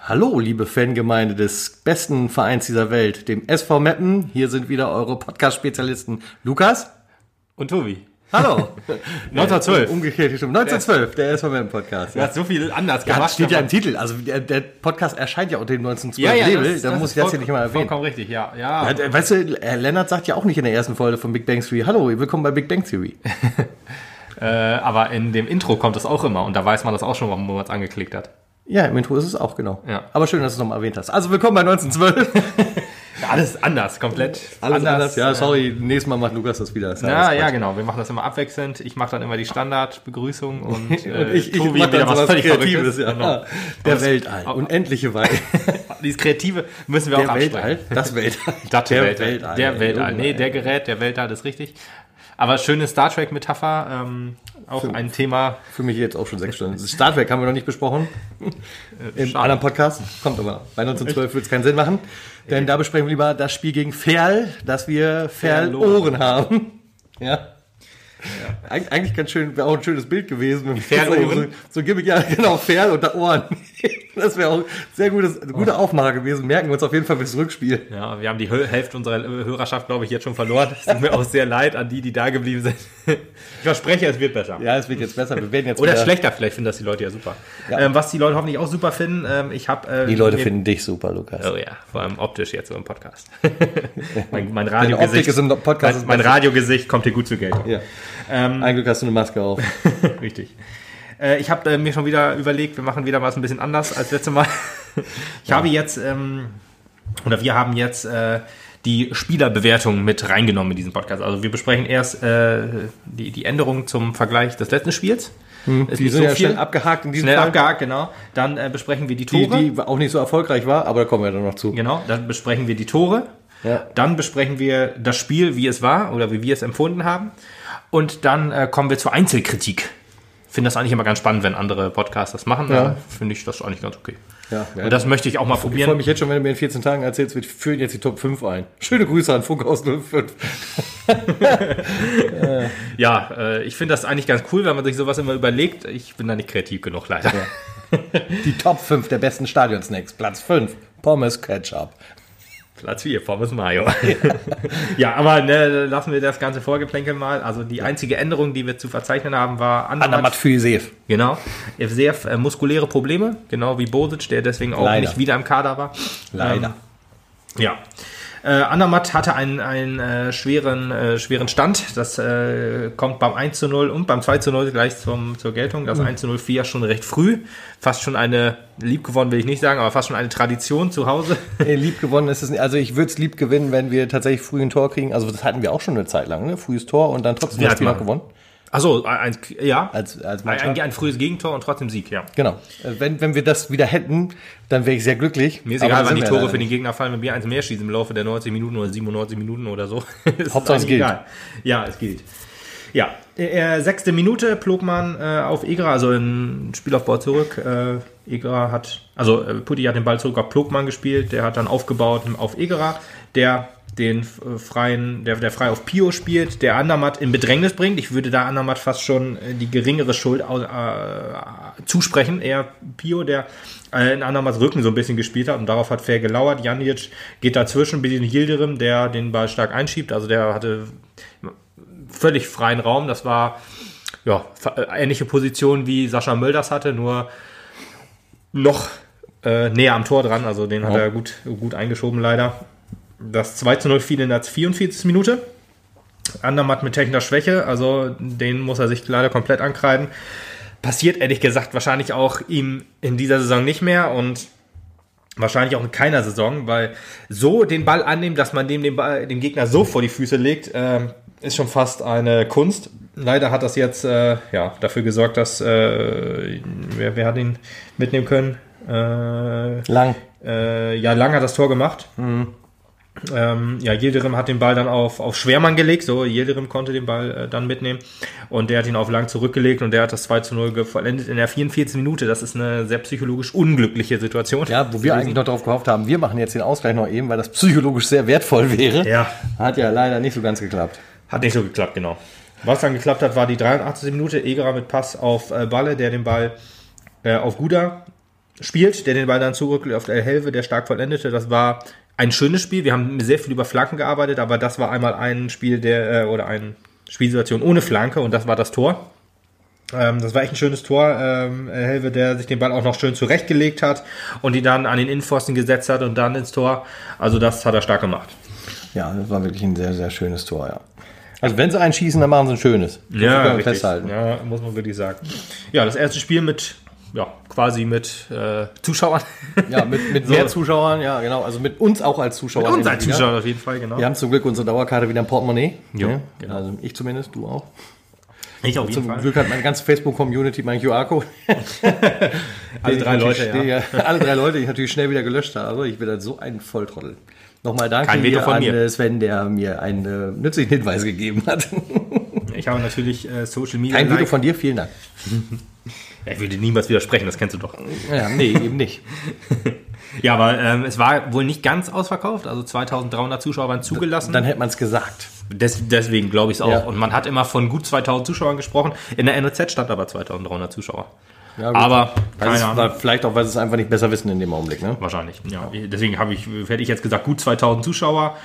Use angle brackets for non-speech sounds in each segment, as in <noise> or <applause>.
Hallo, liebe Fangemeinde des besten Vereins dieser Welt, dem SV Meppen. Hier sind wieder eure Podcast-Spezialisten Lukas. Und Tobi. Hallo. <laughs> 1912. Umgekehrt stimmt. 1912, der SV Meppen Podcast. Du hast so viel anders Ja, gemacht. steht ja im Titel. Also der, der Podcast erscheint ja unter dem 1912 ja, ja, Label. das, da das muss ich das hier nicht mal erwähnen. Vollkommen richtig, ja. ja. Ja, weißt du, Herr Lennart sagt ja auch nicht in der ersten Folge von Big Bang Theory, hallo, willkommen bei Big Bang Theory. <laughs> Äh, aber in dem Intro kommt es auch immer und da weiß man das auch schon, warum man es angeklickt hat. Ja, im Intro ist es auch, genau. Ja. Aber schön, dass du es nochmal erwähnt hast. Also willkommen bei 1912. <laughs> Alles anders, komplett Alles anders. Ja, äh, sorry, nächstes Mal macht Lukas das wieder. Ist Ja, ja, genau. Wir machen das immer abwechselnd. Ich mache dann immer die Standardbegrüßung <laughs> und, äh, Und ich, ich Tobi so was Kreatives, ja. Genau. Der Aber Weltall, aber- unendliche <laughs> Welt. Dieses Kreative müssen wir auch Der absprechen. Weltall, das Weltall. Das der Weltall. Weltall. Der Weltall. Junge, Nee, der Gerät, der Weltall ist richtig. Aber schöne Star Trek-Metapher. Ähm, auch ein Thema. Für mich jetzt auch schon sechs Stunden. Star Trek haben wir noch nicht besprochen. Im schade. anderen Podcast. Kommt aber. Bei 1912 wird es keinen Sinn machen. Denn da besprechen wir lieber das Spiel gegen Ferl, dass wir Ferl-Ohren haben. Ja. Eig Eigentlich ganz schön, wäre auch ein schönes Bild gewesen. Ferl-Ohren? So, so Gimmick, ja, genau, Ferl und da Ohren. Das wäre auch sehr gutes, ein guter Aufmacher gewesen. Merken wir uns auf jeden Fall fürs Rückspiel. Ja, wir haben die Hälfte unserer Hörerschaft, glaube ich, jetzt schon verloren. Es tut mir auch sehr leid an die, die da geblieben sind. Ich verspreche, es wird besser. Ja, es wird jetzt besser. Wir werden jetzt Oder schlechter, vielleicht finden das die Leute ja super. Ja. Ähm, was die Leute hoffentlich auch super finden, ähm, ich habe... Äh, Die Leute finden dich super, Lukas. Oh ja, vor allem optisch jetzt so im Podcast. <laughs> mein, mein Radiogesicht, ist im Podcast mein, mein. Radiogesicht kommt hier gut zur Geltung. Ja. Ein Glück hast du eine Maske auf. <laughs> Richtig. Äh, ich habe äh, mir schon wieder überlegt, wir machen wieder was ein bisschen anders als letztes Mal. <laughs> Ich habe jetzt, ähm, oder wir haben jetzt äh, die Spielerbewertung mit reingenommen in diesen Podcast. Also wir besprechen erst äh, die, die Änderungen zum Vergleich des letzten Spiels. Ist Hm. Die sind so ja viel. schnell abgehakt in diesem Schnell Fall. abgehakt, genau. Dann äh, besprechen wir die Die, Tore. die auch nicht so erfolgreich war, aber da kommen wir dann noch zu. Genau, dann besprechen wir die Tore. Ja. Dann besprechen wir das Spiel, wie es war oder wie wir es empfunden haben. Und dann äh, kommen wir zur Einzelkritik. Finde das eigentlich immer ganz spannend, wenn andere Podcasts das machen. Ja. Finde ich das eigentlich ganz okay. Ja, ja. Und das möchte ich auch mal Ich freue probieren. mich jetzt schon, wenn du mir in 14 Tagen erzählst, wir führen jetzt die Top 5 ein. Schöne Grüße an Funkhaus 05. <laughs> Ja, äh, ich finde das eigentlich ganz cool, wenn man sich sowas immer überlegt. Ich bin da nicht kreativ genug, leider. Die Top 5 der besten Stadionsnacks. Platz 5, Pommes Ketchup. Platz 4, Pommes Mayo. <laughs> ja, aber ne, lassen wir das ganze Vorgeplänkel mal. Also die einzige Änderung, die wir zu verzeichnen haben, war Anamat Füsev. Genau. Sehr äh, muskuläre Probleme, genau wie Bosic, der deswegen auch Leider. nicht wieder im Kader war. Leider. Ähm, ja. Äh, Andermatt hatte einen, einen äh, schweren, äh, schweren Stand. Das äh, kommt beim 1 zu 0 und beim 2 zu 0 gleich zum, zur Geltung. Das 1 zu 0 fiel ja schon recht früh. Fast schon eine, lieb gewonnen will ich nicht sagen, aber fast schon eine Tradition zu Hause. <laughs> Lieb gewonnen ist es nicht. Also ich würde es lieb gewinnen, wenn wir tatsächlich früh ein Tor kriegen. Also das hatten wir auch schon eine Zeit lang, ne? Frühes Tor und dann trotzdem Ja, das Spiel noch gewonnen. Achso, ein, ja. Als, als ein, Mannschaft. ein, ein frühes Gegentor und trotzdem Sieg, ja. Genau. Äh, Wenn, wenn wir das wieder hätten, dann wäre ich sehr glücklich. Mir ist egal, wann die Tore für den. Gegner fallen, wenn wir eins mehr schießen im Laufe der 90 Minuten oder 97 Minuten oder so. <laughs> Hauptsache es gilt. Ja, es gilt. Ja, äh, sechste Minute Plogmann äh, auf Egra, also im Spielaufbau zurück. Äh, Egra hat, also äh, Putti hat den Ball zurück auf Plogmann gespielt, der hat dann aufgebaut auf Egra, der den äh, freien, der, der frei auf Pio spielt, der Andermatt in Bedrängnis bringt. Ich würde da Andermatt fast schon äh, die geringere Schuld äh, zusprechen. Eher Pio, der äh, in Andermatts Rücken so ein bisschen gespielt hat und darauf hat fair gelauert. Janic geht dazwischen, Bedin Yildirim, der den Ball stark einschiebt. Also der hatte völlig freien Raum. Das war ja äh, ähnliche Position wie Sascha Mölders hatte, nur noch äh, näher am Tor dran. Also den hat Ja. er gut, gut eingeschoben leider. Das 2 zu 0 fiel in der 44. Minute. Andermatt mit technischer Schwäche, also den muss er sich leider komplett ankreiden. Passiert ehrlich gesagt wahrscheinlich auch ihm in dieser Saison nicht mehr und wahrscheinlich auch in keiner Saison, weil so den Ball annehmen, dass man dem, den Ball, dem Gegner so vor die Füße legt, ähm, ist schon fast eine Kunst. Leider hat das jetzt äh, ja, dafür gesorgt, dass äh, wer, wer hat ihn mitnehmen können? Äh, Lang. äh, ja, Lang hat das Tor gemacht. Ähm, ja, Yildirim hat den Ball dann auf, auf Schwermann gelegt, so Yildirim konnte den Ball äh, dann mitnehmen und der hat ihn auf Lang zurückgelegt und der hat das 2 zu 0 ge- vollendet in der 44. Minute. Das ist eine sehr psychologisch unglückliche Situation. Ja, wo wir eigentlich noch darauf gehofft haben, wir machen jetzt den Ausgleich noch eben, weil das psychologisch sehr wertvoll wäre. Ja. Hat ja leider nicht so ganz geklappt. Hat nicht so geklappt, genau. Was dann geklappt hat, war die 83. Minute. Egerer mit Pass auf äh, Balle, der den Ball äh, auf Guda spielt, der den Ball dann zurück auf El Helve, der stark vollendete. Das war ein schönes Spiel. Wir haben sehr viel über Flanken gearbeitet, aber das war einmal ein Spiel der äh, oder eine Spielsituation ohne Flanke und das war das Tor. Ähm, das war echt ein schönes Tor. Ähm, El Helve, der sich den Ball auch noch schön zurechtgelegt hat und die dann an den Innenpfosten gesetzt hat und dann ins Tor. Also das hat er stark gemacht. Ja, das war wirklich ein sehr, sehr schönes Tor, ja. Also wenn sie einen schießen, dann machen sie ein schönes. Das richtig. festhalten. Ja, muss man wirklich sagen. Ja, das erste Spiel mit, ja, quasi mit äh, Zuschauern. Ja, mit, mit <laughs> mehr Zuschauern, ja, genau. Also mit uns auch als Zuschauer. In der als. Zuschauer auf jeden Fall, genau. Wir haben zum Glück unsere Dauerkarte wieder im Portemonnaie. Jo, Ja, genau. Also ich zumindest, du auch. Ich auf jeden Zum Fall. Glück hat meine ganze Facebook-Community meinen QR-Code. <laughs> <laughs> Alle drei Leute, ja. Alle drei Leute, die ich natürlich schnell wieder gelöscht habe. Ich bin halt so ein Volltrottel. Nochmal danke hier von an mir. äh, Sven, der mir einen äh, nützlichen Hinweis gegeben hat. Ich habe natürlich äh, Social Media. Kein Video Like. von dir, vielen Dank. Ja, ich würde niemals widersprechen, das kennst du doch. Ja, nee, eben nicht. <laughs> Ja, aber ähm, es war wohl nicht ganz ausverkauft. Also 2300 Zuschauer waren zugelassen. Dann hätte man es gesagt. Des, deswegen glaube ich es auch. Ja. Und man hat immer von gut 2000 Zuschauern gesprochen. In der NOZ stand aber 2300 Zuschauer. Ja. Aber es, vielleicht auch, weil sie es einfach nicht besser wissen in dem Augenblick. Ne? Wahrscheinlich. Ja, deswegen habe ich, hätte ich jetzt gesagt, gut 2000 Zuschauer.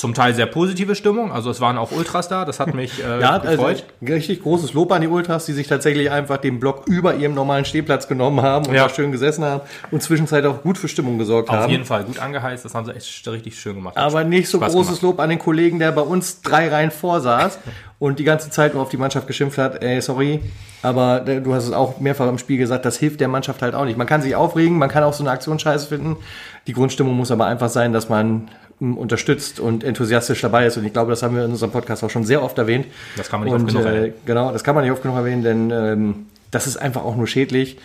Zum Teil sehr positive Stimmung. Also es waren auch Ultras da. Das hat <laughs> mich äh, Ja, also gefreut. richtig großes Lob an die Ultras, die sich tatsächlich einfach den Block über ihrem normalen Stehplatz genommen haben und Ja. da schön gesessen haben und zwischenzeitlich auch gut für Stimmung gesorgt Auf haben. jeden Fall gut angeheizt. Das haben sie echt richtig schön gemacht. Aber nicht so Spaß großes Lob an den Kollegen, der bei uns drei Reihen vorsaß und die ganze Zeit nur auf die Mannschaft geschimpft hat. Ey, sorry, aber du hast es auch mehrfach im Spiel gesagt, das hilft der Mannschaft halt auch nicht. Man kann sich aufregen, man kann auch so eine Aktion scheiße finden. Die Grundstimmung muss aber einfach sein, dass man unterstützt und enthusiastisch dabei ist. Und ich glaube, das haben wir in unserem Podcast auch schon sehr oft erwähnt. Das kann man nicht und, oft genug äh, erwähnen. Genau, das kann man nicht oft genug erwähnen, denn ähm, das ist einfach auch nur schädlich.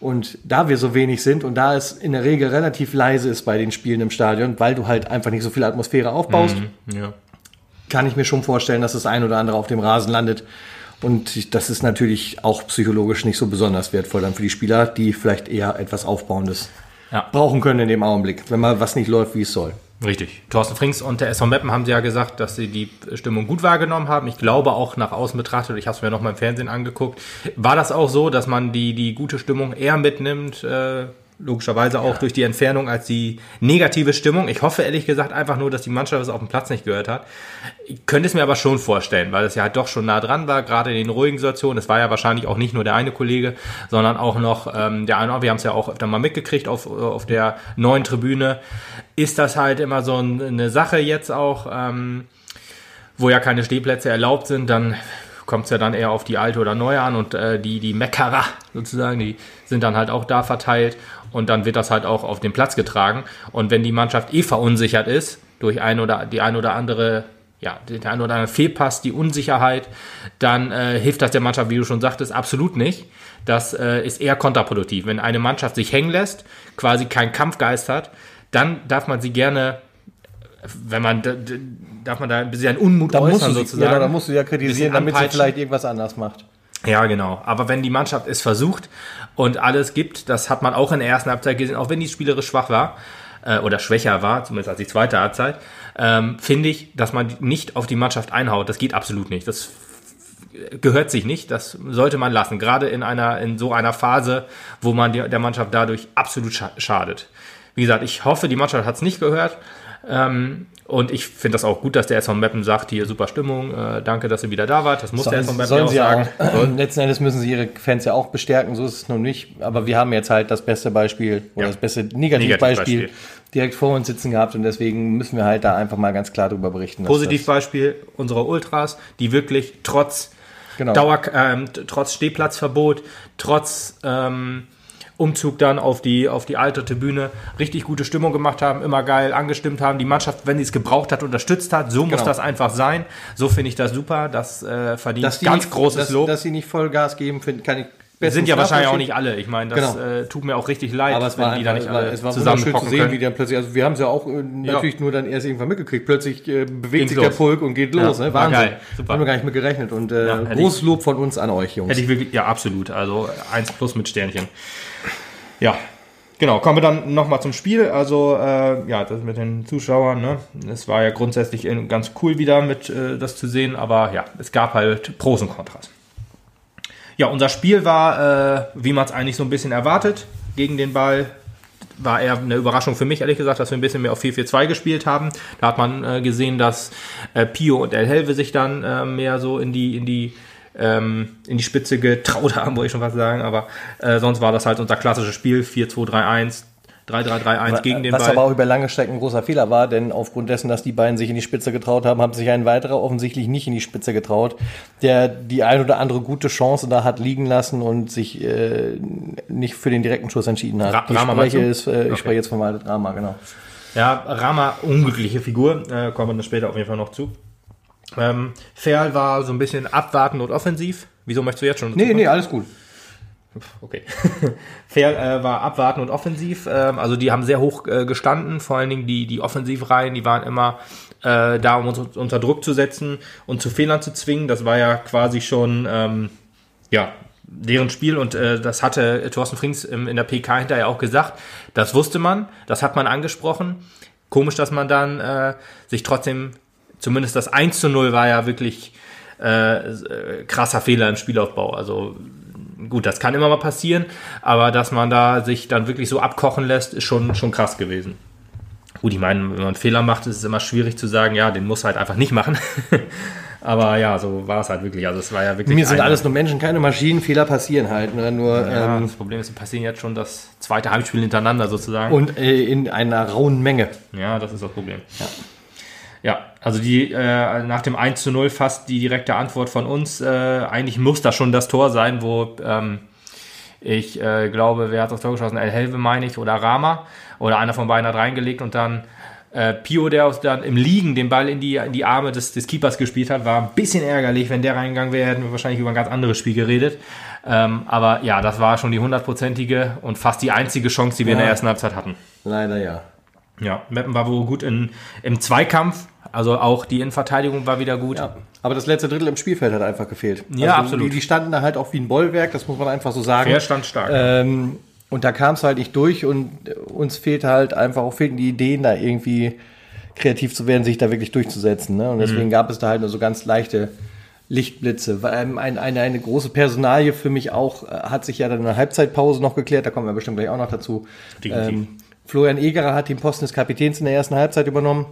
Und da wir so wenig sind und da es in der Regel relativ leise ist bei den Spielen im Stadion, weil du halt einfach nicht so viel Atmosphäre aufbaust, Ja. kann ich mir schon vorstellen, dass das ein oder andere auf dem Rasen landet. Und das ist natürlich auch psychologisch nicht so besonders wertvoll dann für die Spieler, die vielleicht eher etwas Aufbauendes Ja. brauchen können in dem Augenblick, wenn mal was nicht läuft, wie es soll. Richtig. Thorsten Frings und der SV Meppen haben sie ja gesagt, dass sie die Stimmung gut wahrgenommen haben. Ich glaube auch nach außen betrachtet, ich habe es mir noch mal im Fernsehen angeguckt, war das auch so, dass man die, die gute Stimmung eher mitnimmt, äh, logischerweise auch durch die Entfernung als die negative Stimmung. Ich hoffe ehrlich gesagt einfach nur, dass die Mannschaft es auf dem Platz nicht gehört hat. Ich könnte es mir aber schon vorstellen, weil es ja halt doch schon nah dran war, gerade in den ruhigen Situationen. Es war ja wahrscheinlich auch nicht nur der eine Kollege, sondern auch noch ähm, der eine. Wir haben es ja auch öfter mal mitgekriegt auf, auf der neuen Tribüne. Ist das halt immer so ein- eine Sache jetzt auch, ähm, wo ja keine Stehplätze erlaubt sind, dann kommt es ja dann eher auf die alte oder neue an und äh, die, die Meckerer sozusagen, die sind dann halt auch da verteilt und dann wird das halt auch auf den Platz getragen. Und wenn die Mannschaft eh verunsichert ist, durch ein oder die ein oder andere, ja, der ein oder andere Fehlpass, die Unsicherheit, dann äh, hilft das der Mannschaft, wie du schon sagtest, absolut nicht. Das äh, ist eher kontraproduktiv. Wenn eine Mannschaft sich hängen lässt, quasi keinen Kampfgeist hat, dann darf man sie gerne, wenn man, darf man da ein bisschen Unmut Da äußern sozusagen. ja, da musst du ja kritisieren, damit sie vielleicht irgendwas anders macht. Ja, genau. Aber wenn die Mannschaft es versucht und alles gibt, das hat man auch in der ersten Halbzeit gesehen, auch wenn die spielerisch schwach war äh, oder schwächer war, zumindest als die zweite Halbzeit, ähm, finde ich, dass man nicht auf die Mannschaft einhaut. Das geht absolut nicht. Das gehört sich nicht. Das sollte man lassen. Gerade in einer in so einer Phase, wo man der Mannschaft dadurch absolut scha schadet. Wie gesagt, ich hoffe, die Mannschaft hat es nicht gehört. Ähm, und ich finde das auch gut, dass der SV Meppen sagt, hier super Stimmung, äh, danke, dass ihr wieder da wart. Das muss der SV Sollen, Meppen sollen ja auch sagen. auch. Letzten Endes müssen sie ihre Fans ja auch bestärken, so ist es nun nicht. Aber wir haben jetzt halt das beste Beispiel oder Ja. das beste Negativbeispiel Negativbeispiel. direkt vor uns sitzen gehabt und deswegen müssen wir halt da einfach mal ganz klar drüber berichten. Positivbeispiel unserer Ultras, die wirklich trotz Genau. Dauer, ähm, trotz Stehplatzverbot, trotz ähm, Umzug dann auf die, auf die alte Tribüne richtig gute Stimmung gemacht haben, immer geil angestimmt haben, die Mannschaft, wenn sie es gebraucht hat, unterstützt hat. So muss Genau. das einfach sein. So finde ich das super. Das äh, verdient Das, dass ganz nicht, großes dass, Lob. Dass sie nicht Vollgas geben, find, kann ich Wir sind ja wahrscheinlich auch nicht alle. Ich meine, das Genau. äh, tut mir auch richtig leid, Aber es war, die da nicht alle es war wunderschön zu zusammenkommen sehen, können. wie der plötzlich, also wir haben es ja auch äh, natürlich nur dann erst irgendwann mitgekriegt. Plötzlich äh, bewegt sich der Pulk und geht los. Ja, ne? war Wahnsinn. geil. Super. Haben wir gar nicht mit gerechnet. Und äh, Ja, großes Lob von uns an euch, Jungs. Hätte ich wirklich, ja, absolut. Also 1 plus mit Sternchen. Ja. Genau, kommen wir dann nochmal zum Spiel. Also, äh, ja, das mit den Zuschauern, ne? Es war ja grundsätzlich ganz cool wieder mit äh, das zu sehen, aber ja, es gab halt Pros und Kontras. Ja, unser Spiel war, äh, wie man es eigentlich so ein bisschen erwartet, gegen den Ball. War eher eine Überraschung für mich, ehrlich gesagt, dass wir ein bisschen mehr auf 4-4-2 gespielt haben. Da hat man äh, gesehen, dass äh, Pio und El Helve sich dann äh, mehr so in die, in die ähm, in die Spitze getraut <laughs> haben, wollte ich schon was sagen. Aber äh, sonst war das halt unser klassisches Spiel, 4-2-3-1, 3-3-3-1 gegen den Was Ball. aber auch über lange Strecken ein großer Fehler war, denn aufgrund dessen, dass die beiden sich in die Spitze getraut haben, haben sich ein weiterer offensichtlich nicht in die Spitze getraut, der die ein oder andere gute Chance da hat liegen lassen und sich äh, nicht für den direkten Schuss entschieden hat. Ra ich Rama spreche, ist, äh, ich Okay. spreche jetzt Waldet Rama, genau. Ja, Rama, unglückliche Figur, äh, kommen wir dann später auf jeden Fall noch zu. Ähm, Ferl war so ein bisschen abwartend und offensiv. Wieso möchtest du jetzt schon? Nee, kommen? nee, alles gut. Okay. <laughs> Ferl äh, war abwartend und offensiv. Ähm, also die haben sehr hoch äh, gestanden. Vor allen Dingen die, die Offensivreihen, die waren immer äh, da, um uns unter Druck zu setzen und zu Fehlern zu zwingen. Das war ja quasi schon ähm, ja, deren Spiel und äh, das hatte Thorsten Frings im, in der PK hinterher auch gesagt. Das wusste man, das hat man angesprochen. Komisch, dass man dann äh, sich trotzdem, zumindest das 1 zu 0 war ja wirklich äh, krasser Fehler im Spielaufbau. Also gut, das kann immer mal passieren, aber dass man da sich dann wirklich so abkochen lässt, ist schon, schon krass gewesen. Gut, ich meine, wenn man einen Fehler macht, ist es immer schwierig zu sagen, ja, den muss halt einfach nicht machen. <laughs> aber ja, so war es halt wirklich. Also es war ja wirklich. Mir sind alles nur Menschen, keine Maschinen, Fehler passieren halt. Ne? Nur Ja, ähm, das Problem ist, sie passieren jetzt schon das zweite Heimspiel hintereinander sozusagen. und äh, in einer rauen Menge. Ja, das ist das Problem. Ja, ja also die äh, nach dem 1 zu 0 fast die direkte Antwort von uns. Äh, eigentlich muss das schon das Tor sein, wo ähm, ich äh, glaube, wer hat das Tor geschossen? El Helve meine ich oder Rama oder einer von beiden hat reingelegt und dann äh, Pio, der dann im Liegen den Ball in die, in die Arme des, des Keepers gespielt hat, war ein bisschen ärgerlich. Wenn der reingegangen wäre, hätten wir wahrscheinlich über ein ganz anderes Spiel geredet. Ähm, aber ja, das war schon die hundertprozentige und fast die einzige Chance, die wir in der Ja. ersten Halbzeit hatten. Leider ja. Ja, Meppen war wohl gut in, im Zweikampf, also auch die Innenverteidigung war wieder gut. Ja, aber das letzte Drittel im Spielfeld hat einfach gefehlt. Ja, also absolut. Die, die standen da halt auch wie ein Bollwerk, das muss man einfach so sagen. Wer stand stark? Ähm, und da kam es halt nicht durch und uns fehlte halt einfach auch fehlten die Ideen, da irgendwie kreativ zu werden, sich da wirklich durchzusetzen. Ne? Und deswegen Mhm. gab es da halt nur so ganz leichte Lichtblitze. Weil, ähm, ein, eine, eine große Personalie für mich auch äh, hat sich ja dann in der Halbzeitpause noch geklärt, da kommen wir bestimmt gleich auch noch dazu. Ähm, Florian Egerer hat den Posten des Kapitäns in der ersten Halbzeit übernommen.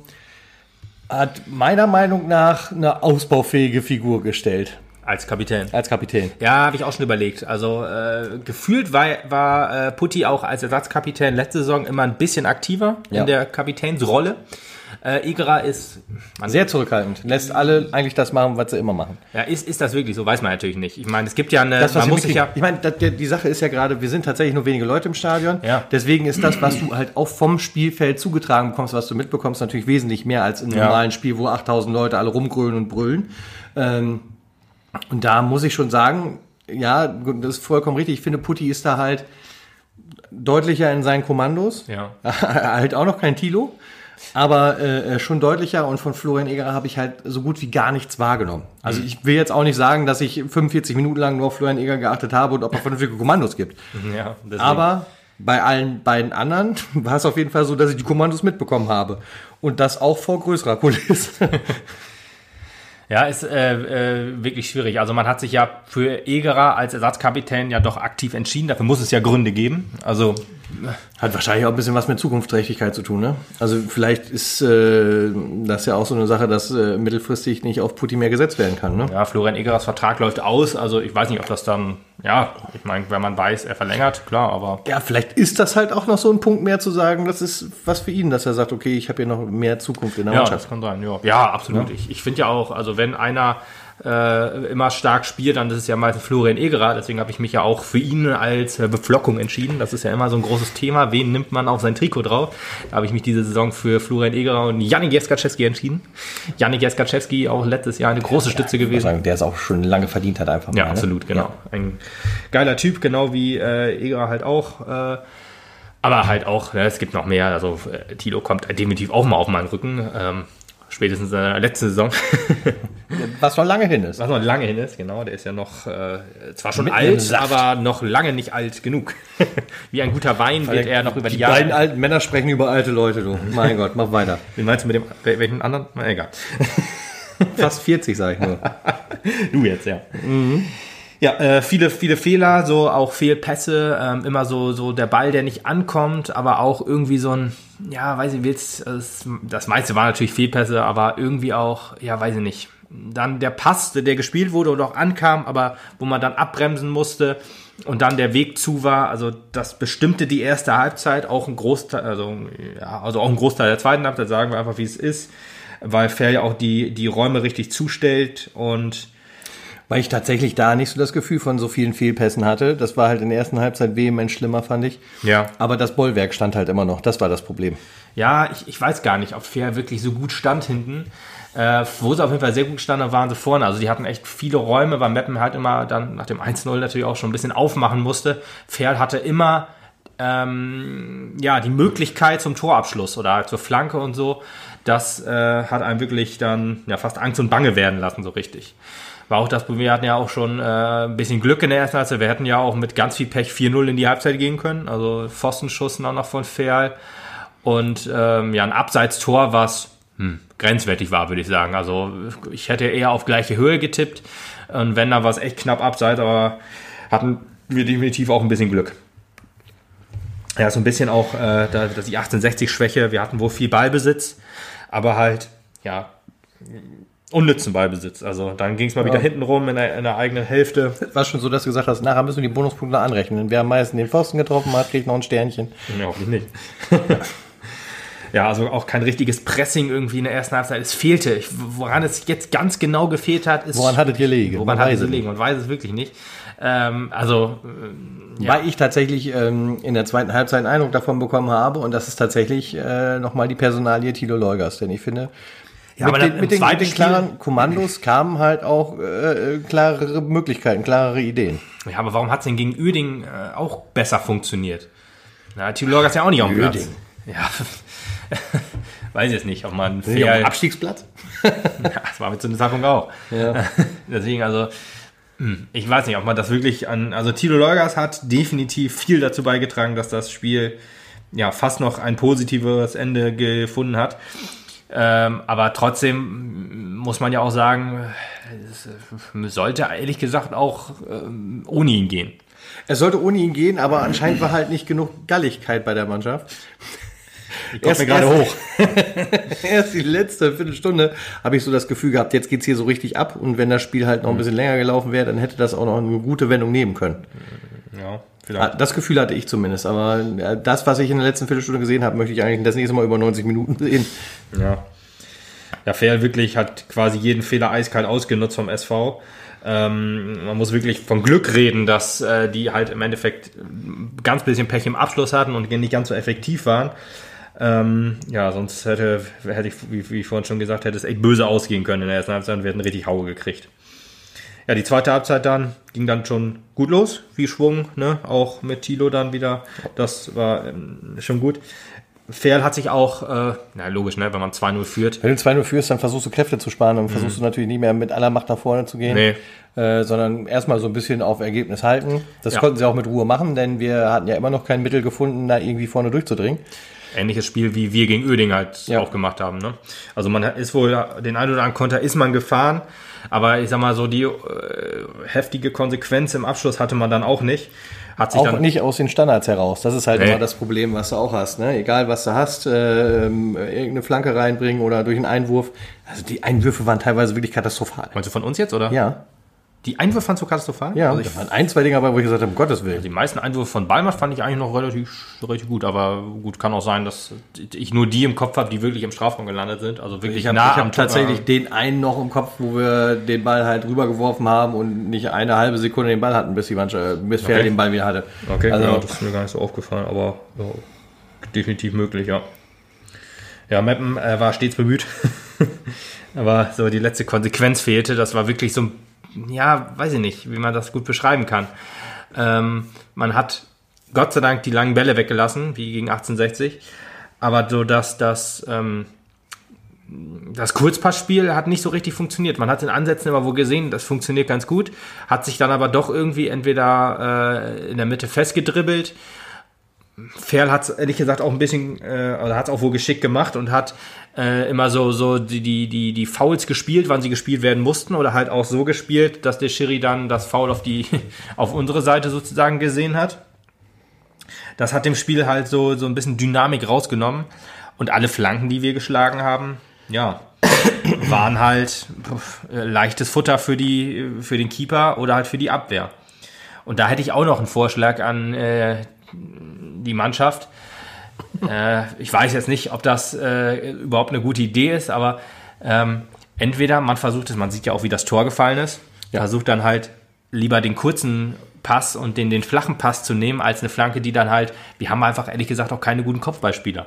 Hat meiner Meinung nach eine ausbaufähige Figur gestellt als Kapitän. als Kapitän. Ja, habe ich auch schon überlegt. Also äh, gefühlt war, war äh, Putti auch als Ersatzkapitän letzte Saison immer ein bisschen aktiver Ja. in der Kapitänsrolle. Äh, Igra ist, Sehr zurückhaltend. Lässt alle eigentlich das machen, was sie immer machen. ja, ist, ist das wirklich so? Weiß man natürlich nicht. Ich meine, es gibt ja eine, Das, was man muss ja, ich meine, das- die Sache ist ja gerade, wir sind tatsächlich nur wenige Leute im Stadion. Ja. Deswegen ist das, was du halt auch vom Spielfeld zugetragen bekommst, was du mitbekommst, natürlich wesentlich mehr als im Ja. normalen Spiel, wo 8000 Leute alle rumgrölen und brüllen. Ähm, und da muss ich schon sagen, ja, das ist vollkommen richtig. Ich finde, Putti ist da halt deutlicher in seinen Kommandos. Ja. <laughs> halt auch noch kein Tilo. Aber äh, schon deutlicher und von Florian Egerer habe ich halt so gut wie gar nichts wahrgenommen. Also ich will jetzt auch nicht sagen, dass ich 45 Minuten lang nur auf Florian Egerer geachtet habe und ob er <laughs> vernünftige Kommandos gibt. ja deswegen. Aber bei allen beiden anderen <laughs> war es auf jeden Fall so, dass ich die Kommandos mitbekommen habe. Und das auch vor größerer Kulisse. <laughs> Ja, ist äh, äh, wirklich schwierig. Also man hat sich ja für Egerer als Ersatzkapitän ja doch aktiv entschieden. Dafür muss es ja Gründe geben. Also Hat wahrscheinlich auch ein bisschen was mit Zukunftsträchtigkeit zu tun, ne? Also vielleicht ist äh, das ja auch so eine Sache, dass äh, mittelfristig nicht auf Putin mehr gesetzt werden kann, ne? ja, Florian Egerers Vertrag läuft aus. Also ich weiß nicht, ob das dann, ja, ich meine, wenn man weiß, er verlängert, klar, aber Ja, vielleicht ist das halt auch noch so ein Punkt mehr zu sagen, das ist was für ihn, dass er sagt, okay, ich habe hier noch mehr Zukunft in der ja, Mannschaft. das kann sein. Ja, ja absolut. Ich, ich finde ja auch, also wenn einer äh, immer stark spielt, dann ist es ja meistens Florian Egerer. Deswegen habe ich mich ja auch für ihn als äh, Beflockung entschieden. Das ist ja immer so ein großes Thema. Wen nimmt man auf sein Trikot drauf? Da habe ich mich diese Saison für Florian Egerer und Janik Jeskaczewski entschieden. Janik Jeskaczewski auch letztes Jahr eine große Stütze Ich muss gewesen. sagen, der es auch schon lange verdient hat, einfach Ja, mal, ne? absolut, genau. Ein geiler Typ, genau wie äh, Egerer halt auch. Äh, aber halt auch, ne, es gibt noch mehr. Also äh, Tilo kommt definitiv auch mal auf meinen Rücken. Ähm, spätestens in der letzten Saison. <laughs> Was noch lange hin ist. Was noch lange hin ist, genau. Der ist ja noch äh, zwar schon Mitten alt, aber noch lange nicht alt genug. <laughs> Wie ein guter Wein wird er noch über die, Die Jahre. beiden alten Männer sprechen über alte Leute, du. Mein Gott, mach weiter. Wie meinst du mit dem, wel- welchen anderen? Na, egal. Fast 40, sag ich nur. <laughs> Du jetzt, ja. Ja, äh, viele, viele Fehler, so auch Fehlpässe, ähm, immer so, so der Ball, der nicht ankommt, aber auch irgendwie so ein, ja, weiß ich, jetzt, das, das meiste war natürlich Fehlpässe, aber irgendwie auch, ja, weiß ich nicht. Dann der Pass, der gespielt wurde und auch ankam, aber wo man dann abbremsen musste und dann der Weg zu war, also das bestimmte die erste Halbzeit, auch ein Großteil, also, ja, also auch ein Großteil der zweiten Halbzeit, sagen wir einfach, wie es ist, weil Fair ja auch die, die Räume richtig zustellt und Weil ich tatsächlich da nicht so das Gefühl von so vielen Fehlpässen hatte. Das war halt in der ersten Halbzeit vehement schlimmer, fand ich. Ja. Aber das Bollwerk stand halt immer noch. Das war das Problem. Ja, ich, ich weiß gar nicht, ob Fair wirklich so gut stand hinten. Äh, wo sie auf jeden Fall sehr gut standen, waren sie vorne. Also die hatten echt viele Räume, weil Meppen halt immer dann nach dem 1-0 natürlich auch schon ein bisschen aufmachen musste. Fair hatte immer ähm, ja, die Möglichkeit zum Torabschluss oder zur Flanke und so. Das äh, hat einem wirklich dann ja, fast Angst und Bange werden lassen, so richtig. War auch das Problem, wir hatten ja auch schon äh, ein bisschen Glück in der ersten Halbzeit. Wir hätten ja auch mit ganz viel Pech 4-0 in die Halbzeit gehen können. Also Pfostenschuss noch von Ferl. Und ähm, ja, ein Abseitstor, was hm, grenzwertig war, würde ich sagen. Also ich hätte eher auf gleiche Höhe getippt. Und wenn, dann war es echt knapp abseits, aber hatten wir definitiv auch ein bisschen Glück. Ja, so ein bisschen auch äh, die 1860-Schwäche. Wir hatten wohl viel Ballbesitz, aber halt, ja, unnützen Ballbesitz. Also dann ging es mal wieder hinten rum in der, in der eigenen Hälfte. War schon so, dass du gesagt hast, nachher müssen wir die Bonuspunkte anrechnen. Wer am meisten den Pfosten getroffen hat, kriegt noch ein Sternchen. Ja, hoffentlich nicht. <laughs> ja, also auch kein richtiges Pressing irgendwie in der ersten Halbzeit. Es fehlte. Ich, woran es jetzt ganz genau gefehlt hat, ist. Woran hattet ihr liegen? Woran Man hat weiß es es gelegen? Man weiß es wirklich nicht. Ähm, also, ja. Weil ich tatsächlich ähm, in der zweiten Halbzeit einen Eindruck davon bekommen habe und das ist tatsächlich äh, nochmal die Personalie Tilo Leugers, denn ich finde, Ja, mit, aber den, mit, den, mit den klaren Kommandos kamen halt auch äh, klarere Möglichkeiten, klarere Ideen. ja, aber warum hat es denn gegen Uerding äh, auch besser funktioniert? Na, Thilo Lorger ist ja auch nicht auf dem Platz. Ja, <laughs> weiß ich jetzt nicht, ob man fair, Abstiegsplatz? <laughs> Ja, das war mit so einem Zeitpunkt auch. Ja. <laughs> Deswegen, also, hm, ich weiß nicht, ob man das wirklich an. Also, Tilo Leugers hat definitiv viel dazu beigetragen, dass das Spiel ja fast noch ein positives Ende gefunden hat. Ähm, aber trotzdem muss man ja auch sagen, es äh, sollte ehrlich gesagt auch ähm, ohne ihn gehen. Es sollte ohne ihn gehen, aber anscheinend war halt nicht genug Galligkeit bei der Mannschaft. <laughs> Ich komme gerade hoch. <laughs> Erst die letzte Viertelstunde habe ich so das Gefühl gehabt, jetzt geht's hier so richtig ab und wenn das Spiel halt noch ein bisschen länger gelaufen wäre, dann hätte das auch noch eine gute Wendung nehmen können. Ja, vielleicht. Das Gefühl hatte ich zumindest, aber äh, das, was ich in der letzten Viertelstunde gesehen habe, möchte ich eigentlich das nächste Mal über 90 Minuten <laughs> sehen. Ja. Ja, Fair wirklich hat quasi jeden Fehler eiskalt ausgenutzt vom SV. Ähm, man muss wirklich von Glück reden, dass äh, die halt im Endeffekt ganz bisschen Pech im Abschluss hatten und nicht ganz so effektiv waren. Ähm, ja, sonst hätte, hätte ich, wie, wie ich vorhin schon gesagt hätte, es echt böse ausgehen können in der ersten Halbzeit und wir hätten richtig Haue gekriegt. Ja, die zweite Halbzeit dann ging dann schon gut los, wie Schwung, ne? Auch mit Tilo dann wieder. Das war ähm, schon gut. Ferl hat sich auch, äh, na logisch, ne, wenn man 2-0 führt. Wenn du 2-0 führst, dann versuchst du Kräfte zu sparen und versuchst du natürlich nicht mehr mit aller Macht nach vorne zu gehen, Nee. äh, sondern erstmal so ein bisschen auf Ergebnis halten. Das Ja. konnten sie auch mit Ruhe machen, denn wir hatten ja immer noch kein Mittel gefunden, da irgendwie vorne durchzudringen. Ähnliches Spiel, wie wir gegen Öding halt Ja. auch gemacht haben. Ne? Also man ist wohl, den einen oder anderen Konter ist man gefahren, aber ich sag mal so, die äh, heftige Konsequenz im Abschluss hatte man dann auch nicht. Hat sich Auch dann, nicht aus den Standards heraus. Das ist halt Nee. immer das Problem, was du auch hast. Ne? Egal, was du hast, äh, irgendeine Flanke reinbringen oder durch einen Einwurf. Also die Einwürfe waren teilweise wirklich katastrophal. Meinst du von uns jetzt, oder? Ja, Die Einwürfe fandst du katastrophal? ja. Also ich, da waren ein, zwei Dinge dabei, wo ich gesagt habe, um Gottes Willen. die meisten Einwürfe von Ballmann fand ich eigentlich noch relativ, relativ gut, aber gut, kann auch sein, dass ich nur die im Kopf habe, die wirklich im Strafraum gelandet sind. Also wirklich Ich nah hab tatsächlich den einen noch im Kopf, wo wir den Ball halt rübergeworfen haben und nicht eine halbe Sekunde den Ball hatten, bis die Mannschaft, bis Fair Okay. den Ball wieder hatte. Okay, also, ja, das ist mir gar nicht so aufgefallen, aber ja, definitiv möglich, ja. Ja, Meppen äh, war stets bemüht, <laughs> aber so die letzte Konsequenz fehlte. Das war wirklich so, ein- ja, weiß ich nicht, wie man das gut beschreiben kann. Ähm, man hat Gott sei Dank die langen Bälle weggelassen, wie gegen 1860, aber so dass das, ähm, das Kurzpassspiel hat nicht so richtig funktioniert. Man hat in Ansätzen immer wo gesehen, das funktioniert ganz gut, hat sich dann aber doch irgendwie entweder äh, in der Mitte festgedribbelt. Ferl hat es ehrlich gesagt auch ein bisschen, äh, oder hat es auch wohl geschickt gemacht und hat äh, immer so, so die, die, die, die Fouls gespielt, wann sie gespielt werden mussten, oder halt auch so gespielt, dass der Schiri dann das Foul auf die, <laughs> auf unsere Seite sozusagen gesehen hat. Das hat dem Spiel halt so, so ein bisschen Dynamik rausgenommen. Und alle Flanken, die wir geschlagen haben, ja, <coughs> waren halt pf, äh, leichtes Futter für, die, für den Keeper oder halt für die Abwehr. Und da hätte ich auch noch einen Vorschlag an äh, die Mannschaft. Äh, ich weiß jetzt nicht, ob das äh, überhaupt eine gute Idee ist, aber ähm, entweder man versucht es, man sieht ja auch, wie das Tor gefallen ist, ja. versucht dann halt lieber den kurzen Pass und den, den flachen Pass zu nehmen, als eine Flanke, die dann halt, wir haben einfach ehrlich gesagt auch keine guten Kopfballspieler.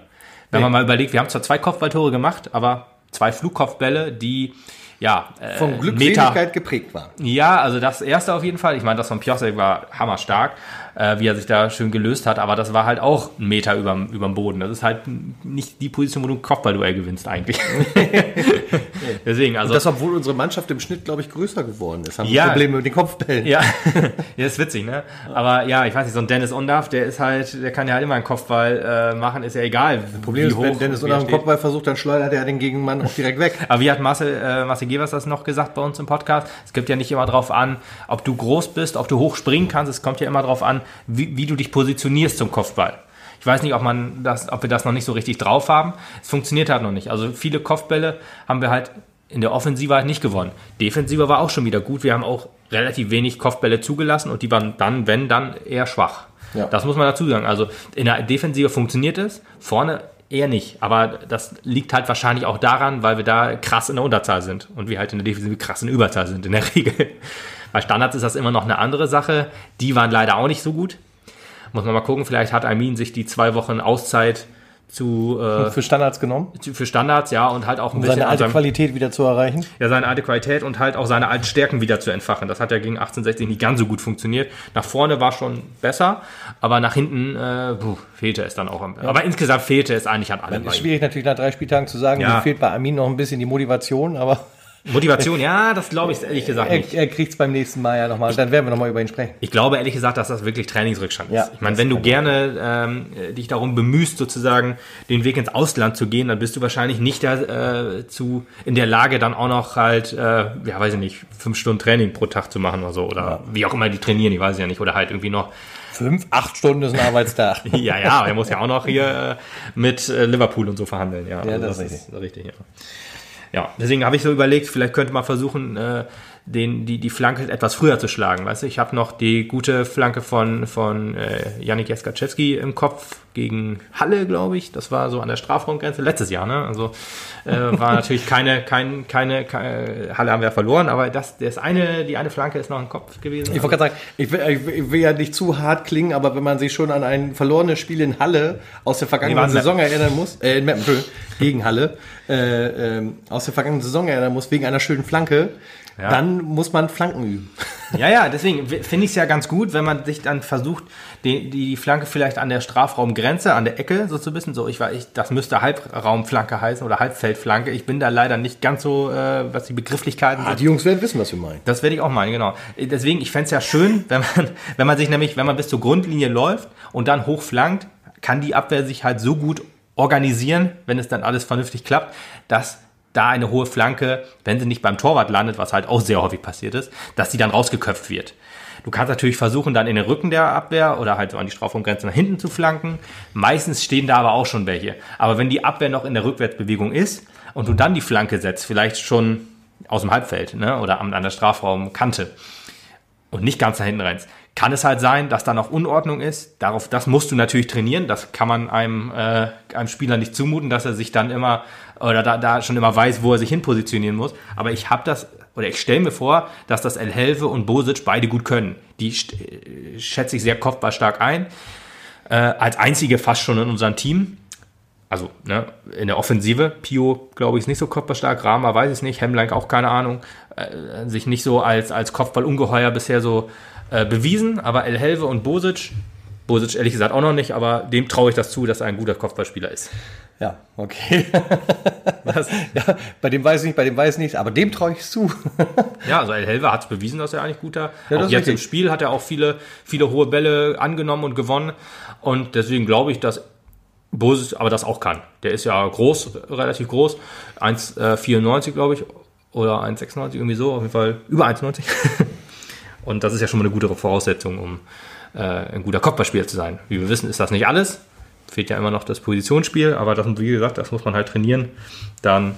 Wenn nee. man mal überlegt, wir haben zwar zwei Kopfballtore gemacht, aber zwei Flugkopfbälle, die ja, äh, von Glückseligkeit Meter, geprägt waren. Ja, also das erste auf jeden Fall. Ich meine, das von Piosek war hammerstark äh, wie er sich da schön gelöst hat. Aber das war halt auch ein Meter über dem Boden. Das ist halt nicht die Position, wo du ein Kopfballduell gewinnst eigentlich. <laughs> Deswegen, also. Und das, obwohl unsere Mannschaft im Schnitt, glaube ich, größer geworden ist. Haben ja, Probleme mit den Kopfbällen. Ja. <laughs> ja, ist witzig, ne? Aber ja, ich weiß nicht, so ein Dennis Undaff, der ist halt, der kann ja halt immer einen Kopfball äh, machen, ist ja egal. Das Problem ist, wenn Dennis Undaff einen Kopfball versucht, dann schleudert er den Gegenmann auch direkt weg. Aber wie hat Marcel, äh, Marcel Gevers das noch gesagt bei uns im Podcast? Es gibt ja nicht immer drauf an, ob du groß bist, ob du hoch springen kannst. Es kommt ja immer drauf an, wie, wie du dich positionierst zum Kopfball. Ich weiß nicht, ob, man das, ob wir das noch nicht so richtig drauf haben. Es funktioniert halt noch nicht. Also viele Kopfbälle haben wir halt in der Offensive halt nicht gewonnen. Defensive war auch schon wieder gut. Wir haben auch relativ wenig Kopfbälle zugelassen und die waren dann, wenn, dann eher schwach. Ja. Das muss man dazu sagen. Also in der Defensive funktioniert es, vorne eher nicht. Aber das liegt halt wahrscheinlich auch daran, weil wir da krass in der Unterzahl sind und wir halt in der Defensive krass in der Überzahl sind in der <laughs> Regel. Bei Standards ist das immer noch eine andere Sache. Die waren leider auch nicht so gut. Muss man mal gucken, vielleicht hat Armin sich die zwei Wochen Auszeit zu äh, für Standards genommen. Für Standards, ja, und halt auch ein um bisschen seine alte seinem, Qualität wieder zu erreichen. Ja, seine alte Qualität und halt auch seine alten Stärken wieder zu entfachen. Das hat ja gegen 1860 nicht ganz so gut funktioniert. Nach vorne war schon besser, aber nach hinten äh, puh, fehlte es dann auch. Ja. Aber insgesamt fehlte es eigentlich an allem. Ist schwierig natürlich nach drei Spieltagen zu sagen, ja. fehlt bei Armin noch ein bisschen die Motivation, aber Motivation, ja, das glaube ich ehrlich gesagt nicht. Er, er kriegt es beim nächsten Mal ja nochmal, dann werden wir nochmal über ihn sprechen. Ich glaube ehrlich gesagt, dass das wirklich Trainingsrückstand ist. Ja, ich meine, wenn du gerne ähm, dich darum bemühst, sozusagen den Weg ins Ausland zu gehen, dann bist du wahrscheinlich nicht äh, zu, in der Lage, dann auch noch halt, äh, ja, weiß ich nicht, fünf Stunden Training pro Tag zu machen oder so. Oder ja. wie auch immer die trainieren, ich weiß ja nicht. Oder halt irgendwie noch Fünf, acht Stunden ist ein Arbeitstag. <laughs> ja, ja, er muss ja auch noch hier äh, mit äh, Liverpool und so verhandeln. Ja, ja also das, das, ist richtig. richtig ja. Ja, deswegen habe ich so überlegt, vielleicht könnte man versuchen, äh, den, die, die Flanke etwas früher zu schlagen. Weißt du, ich habe noch die gute Flanke von, von äh, Janik Jeskaczewski im Kopf gegen Halle, glaube ich. Das war so an der Strafraumgrenze letztes Jahr. Ne? Also äh, war natürlich keine, kein, keine, keine, Halle haben wir verloren, aber das, das eine, die eine Flanke ist noch im Kopf gewesen. Ich wollte gerade sagen, ich will, ich will, ja nicht zu hart klingen, aber wenn man sich schon an ein verlorenes Spiel in Halle aus der vergangenen Saison erinnern muss, äh, in Meppen, gegen Halle, äh, äh, aus der vergangenen Saison erinnern muss, wegen einer schönen Flanke, ja. dann muss man Flanken üben. <laughs> Ja, ja, deswegen finde ich es ja ganz gut, wenn man sich dann versucht, die, die Flanke vielleicht an der Strafraumgrenze, an der Ecke so zu wissen. So, ich war, ich, das müsste Halbraumflanke heißen oder Halbfeldflanke. Ich bin da leider nicht ganz so, äh, was die Begrifflichkeiten ah, sind. Die Jungs werden wissen, was wir meinen. Das werde ich auch meinen, genau. Deswegen, ich fände es ja schön, <laughs> wenn man, wenn man sich nämlich, wenn man bis zur Grundlinie läuft und dann hochflankt, kann die Abwehr sich halt so gut organisieren, wenn es dann alles vernünftig klappt, dass da eine hohe Flanke, wenn sie nicht beim Torwart landet, was halt auch sehr häufig passiert ist, dass sie dann rausgeköpft wird. Du kannst natürlich versuchen, dann in den Rücken der Abwehr oder halt so an die Strafraumgrenze nach hinten zu flanken. Meistens stehen da aber auch schon welche. Aber wenn die Abwehr noch in der Rückwärtsbewegung ist und du dann die Flanke setzt, vielleicht schon aus dem Halbfeld ne, oder an der Strafraumkante und nicht ganz nach hinten rennst, kann es halt sein, dass da noch Unordnung ist. Darauf, das musst du natürlich trainieren. Das kann man einem, äh, einem Spieler nicht zumuten, dass er sich dann immer oder da, da schon immer weiß, wo er sich hin positionieren muss. Aber ich habe das oder ich stelle mir vor, dass das El Helve und Bosic beide gut können. Die äh, schätze ich sehr kopfballstark ein. Äh, als einzige fast schon in unserem Team. Also ne, in der Offensive. Pio, glaube ich, ist nicht so kopfballstark. Rama weiß ich nicht. Hemlank auch keine Ahnung. Äh, sich nicht so als, als Kopfballungeheuer bisher so äh, bewiesen. Aber El Helve und Bosic Bosic ehrlich gesagt auch noch nicht, aber dem traue ich das zu, dass er ein guter Kopfballspieler ist. Ja, okay. <laughs> Was? Ja, bei dem weiß ich nicht, bei dem weiß ich nicht, aber dem traue ich zu. <laughs> ja, also El Helver hat es bewiesen, dass er eigentlich guter. Ja, auch jetzt im richtig. Spiel hat er auch viele, viele hohe Bälle angenommen und gewonnen. Und deswegen glaube ich, dass Bosic aber das auch kann. Der ist ja groß, relativ groß. 1,94 glaube ich. Oder 1,96 irgendwie so. Auf jeden Fall über 1,90. <laughs> und das ist ja schon mal eine gute Voraussetzung, um äh, ein guter Kopfballspieler zu sein. Wie wir wissen, ist das nicht alles. Fehlt ja immer noch das Positionsspiel, aber das, wie gesagt, das muss man halt trainieren. Dann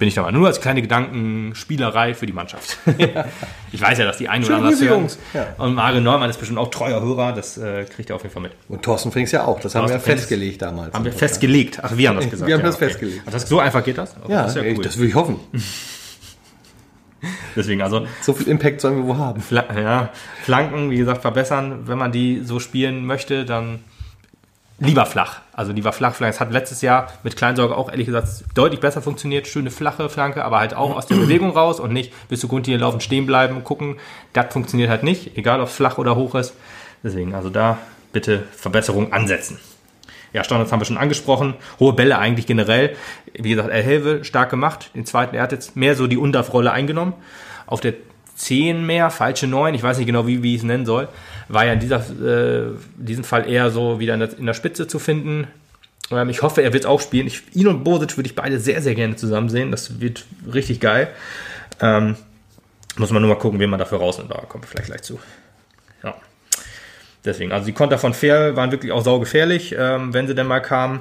bin ich da mal nur als kleine Gedankenspielerei für die Mannschaft. <laughs> ich weiß ja, dass die einen oder anderen hören. Ja. Und Mario Neumann ist bestimmt auch treuer Hörer, das äh, kriegt er auf jeden Fall mit. Und Thorsten Frings ja auch, das haben wir ja Thorsten festgelegt damals. Haben wir festgelegt. Ach, wir haben das gesagt. Wir haben das festgelegt. Ach, das, so einfach geht das? Oh, Ja, das ja cool. das will ich hoffen. <laughs> Deswegen, also So viel Impact sollen wir wohl haben. Fla ja, Flanken, wie gesagt, verbessern. Wenn man die so spielen möchte, dann lieber flach. Also lieber flach. Es hat letztes Jahr mit Kleinsorge auch ehrlich gesagt deutlich besser funktioniert. Schöne flache Flanke, aber halt auch aus der Bewegung raus und nicht bis zu Grundlinie laufen, stehen bleiben, gucken. Das funktioniert halt nicht, egal ob es flach oder hoch ist. Deswegen, also da bitte Verbesserung ansetzen. Ja, Standards haben wir schon angesprochen. Hohe Bälle eigentlich generell. Wie gesagt, El Helve stark gemacht. Den zweiten, er hat jetzt mehr so die Undaf-Rolle eingenommen. Auf der 10 mehr, falsche 9, ich weiß nicht genau, wie, wie ich es nennen soll, war ja in dieser, äh, diesem Fall eher so wieder in der, in der Spitze zu finden. Ähm, ich hoffe, er wird es auch spielen. Ich, ihn und Bosic würde ich beide sehr, sehr gerne zusammen sehen. Das wird richtig geil. Ähm, muss man nur mal gucken, wen man dafür rausnimmt. Da kommen wir vielleicht gleich zu. Ja. Deswegen, also die Konter von Fair waren wirklich auch saugefährlich, ähm, wenn sie denn mal kamen.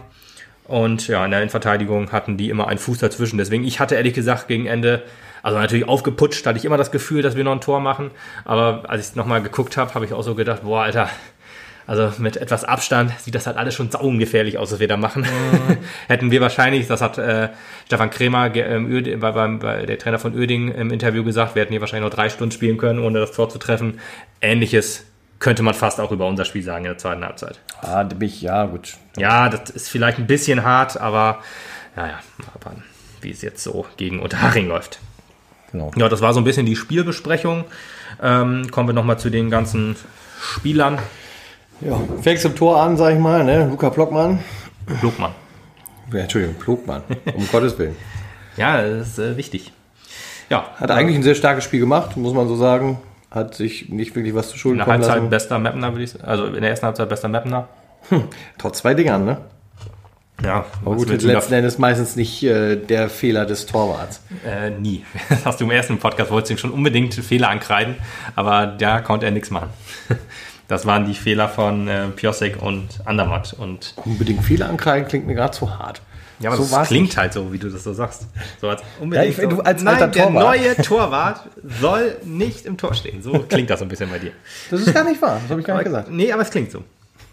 Und ja, in der Innenverteidigung hatten die immer einen Fuß dazwischen. Deswegen, ich hatte ehrlich gesagt gegen Ende, also natürlich aufgeputscht, hatte ich immer das Gefühl, dass wir noch ein Tor machen. Aber als ich es nochmal geguckt habe, habe ich auch so gedacht, boah, Alter, also mit etwas Abstand sieht das halt alles schon saugefährlich aus, was wir da machen. <laughs> Hätten wir wahrscheinlich, das hat äh, Stefan Kremer, ähm, bei, beim, bei der Trainer von Uerding im Interview gesagt, wir hätten hier wahrscheinlich noch drei Stunden spielen können, ohne das Tor zu treffen. Ähnliches könnte man fast auch über unser Spiel sagen in der zweiten Halbzeit. Ah, da bin ich, ja, gut. Ja, das ist vielleicht ein bisschen hart, aber naja, mal abwarten, wie es jetzt so gegen Unterhaching läuft. Genau. Ja, das war so ein bisschen die Spielbesprechung. Ähm, kommen wir nochmal zu den ganzen Spielern. Ja, fängst im Tor an, sag ich mal, ne? Luca Plockmann. Klugmann. Ja, Entschuldigung, Plogmann, um <laughs> Gottes Willen. Ja, das ist äh, wichtig. Ja, Hat eigentlich ein sehr starkes Spiel gemacht, muss man so sagen. Hat sich nicht wirklich was zu Schulden in der kommen Halbzeit lassen. bester Mapner, würde ich sagen. Also in der ersten Halbzeit bester Mapner. Trotz zwei Dingern, ne? Ja, Aber gut, letzten Endes meistens nicht äh, der Fehler des Torwarts. Äh, nie. <laughs> Das hast du im ersten Podcast, wolltest du ihm schon unbedingt Fehler ankreiden, aber da konnte er nichts machen. <laughs> Das waren die Fehler von äh, Piosek und Andermatt. Und Unbedingt Fehler ankreiden klingt mir gerade zu hart. ja, aber so das klingt nicht. halt so, wie du das so sagst. So als Ja, ich- so. du als Nein, der neue Torwart soll nicht im Tor stehen. So klingt das so ein bisschen bei dir. Das ist gar nicht wahr, das habe ich gar nicht gesagt. Nee, aber es klingt so.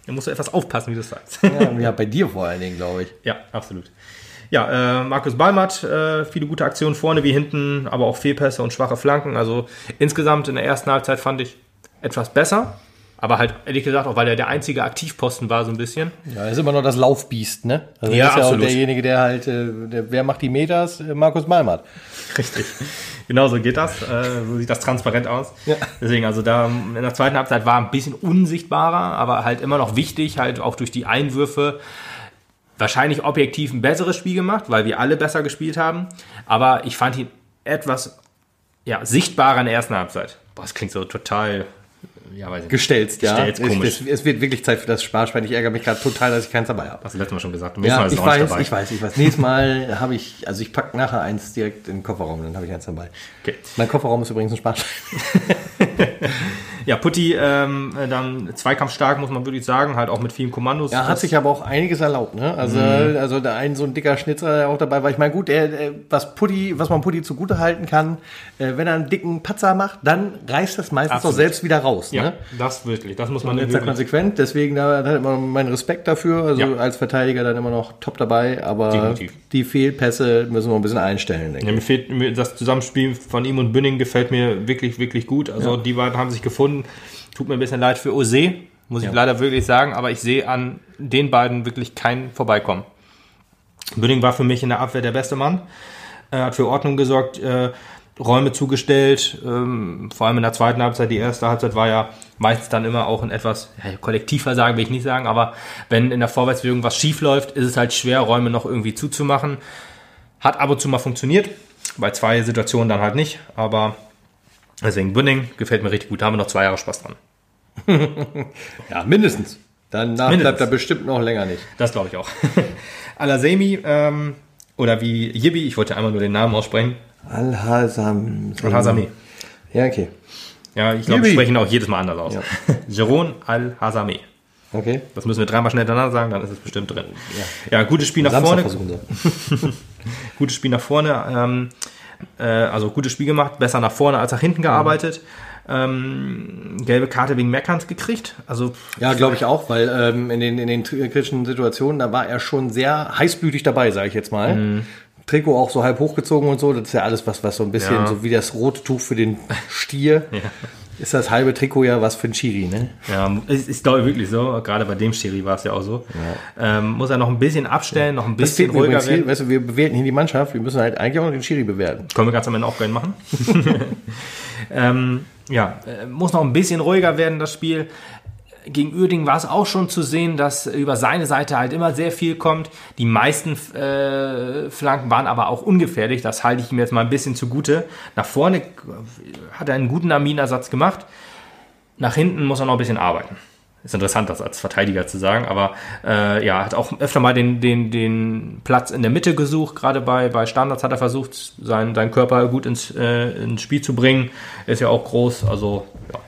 Da musst du etwas aufpassen, wie du es sagst. Ja, ja, bei dir vor allen Dingen, glaube ich. Ja, absolut. Ja, äh, Markus Ballmatt, äh, viele gute Aktionen vorne wie hinten, aber auch Fehlpässe und schwache Flanken. Also insgesamt in der ersten Halbzeit fand ich etwas besser. Aber halt, ehrlich gesagt, auch weil er der einzige Aktivposten war, so ein bisschen. Ja, er ist immer noch das Laufbiest, ne? Also Ja, er ist ja auch derjenige, der halt, äh, der, wer macht die Meters? Äh, Markus Malmert. Richtig. Genau so geht das. Äh, so sieht das transparent aus. Ja. Deswegen, also da in der zweiten Halbzeit war ein bisschen unsichtbarer, aber halt immer noch wichtig, halt auch durch die Einwürfe wahrscheinlich objektiv ein besseres Spiel gemacht, weil wir alle besser gespielt haben. Aber ich fand ihn etwas ja, sichtbarer in der ersten Halbzeit. Boah, das klingt so total, ja, weiß ich nicht. Gestelzt, ja. Gestellt, komisch. Es, es, es wird wirklich Zeit für das Sparschwein. Ich ärgere mich gerade total, dass ich keins dabei habe. Hast du letztes Mal schon gesagt. Ja, ich nicht weiß, dabei. ich weiß, ich weiß. Nächstes Mal habe ich, also ich packe nachher eins direkt in den Kofferraum, dann habe ich eins dabei. Okay. Mein Kofferraum ist übrigens ein Sparschwein. <laughs> Ja, Putti ähm, dann zweikampfstark, muss man wirklich sagen, halt auch mit vielen Kommandos. Er hat sich aber auch einiges erlaubt, ne? Also, Mhm. also der ein so ein dicker Schnitzer, der auch dabei war. Ich meine, gut, er, er- was Putti, was man Putti zugute halten kann, äh, wenn er einen dicken Patzer macht, dann reißt das meistens Absolut. doch selbst wieder raus, ja, ne? das wirklich, das muss man jetzt konsequent, deswegen da hat immer meinen Respekt dafür. Also Ja. als Verteidiger dann immer noch top dabei, aber Definitiv. die Fehlpässe müssen wir ein bisschen einstellen, denke Ja, mir fehlt das Zusammenspiel von ihm und Bünning gefällt mir wirklich, wirklich gut. Also die beiden haben sich gefunden. Tut mir ein bisschen leid für Ose, muss ich leider wirklich sagen, aber ich sehe an den beiden wirklich kein Vorbeikommen. Bünning war für mich in der Abwehr der beste Mann. Er hat für Ordnung gesorgt, äh, Räume zugestellt, ähm, vor allem in der zweiten Halbzeit. Die erste Halbzeit war ja meistens dann immer auch ein etwas ja, Kollektivversagen, will ich nicht sagen, aber wenn in der Vorwärtsbewegung was schief läuft, ist es halt schwer, Räume noch irgendwie zuzumachen. Hat ab und zu mal funktioniert, bei zwei Situationen dann halt nicht, aber deswegen Bünding gefällt mir richtig gut, da haben wir noch zwei Jahre Spaß dran. <laughs> Ja, mindestens. Danach Mindestens. bleibt er bestimmt noch länger nicht. Das glaube ich auch. <laughs> Alasemi, ähm, oder wie Yibi, ich wollte einmal nur den Namen aussprechen. Al-Hasam. Al-Hazami. Ja, okay. Ja, ich glaube, wir sprechen auch jedes Mal anders aus. Ja. <laughs> Jeroen Al-Hazami. Okay. Das müssen wir dreimal schnell hintereinander sagen, dann ist es bestimmt drin. Ja, gutes Spiel nach Samstag vorne. Gutes Spiel nach vorne. Ähm, äh, also gutes Spiel gemacht, besser nach vorne als nach hinten gearbeitet. Ähm, gelbe Karte wegen Meckerns gekriegt. Also Ja, glaube ich auch, weil ähm, in, den, in den kritischen Situationen, da war er schon sehr heißblütig dabei, sage ich jetzt mal. Mhm. Trikot auch so halb hochgezogen und so, das ist ja alles was, was so ein bisschen Ja. so wie das rote Tuch für den Stier. <laughs> Ist das halbe Trikot ja was für ein Schiri, ne? Ja, ist, ist glaube ich wirklich so. Gerade bei dem Schiri war es ja auch so. Ähm, muss er noch ein bisschen abstellen, noch ein bisschen ruhiger werden. weißt du, wir bewerten hier die Mannschaft, wir müssen halt eigentlich auch noch den Schiri bewerten. Können wir ganz am Ende auch gerne machen. <laughs> <laughs> ähm, ja, äh, muss noch ein bisschen ruhiger werden, das Spiel. Gegen Uerdingen war es auch schon zu sehen, dass über seine Seite halt immer sehr viel kommt. Die meisten äh, Flanken waren aber auch ungefährlich. Das halte ich ihm jetzt mal ein bisschen zugute. Nach vorne hat er einen guten Arminersatz gemacht. Nach hinten muss er noch ein bisschen arbeiten. Ist interessant, das als Verteidiger zu sagen, aber äh, ja, hat auch öfter mal den, den, den Platz in der Mitte gesucht. Gerade bei, bei Standards hat er versucht, seinen, seinen Körper gut ins, äh, ins Spiel zu bringen. Ist ja auch groß, also ja,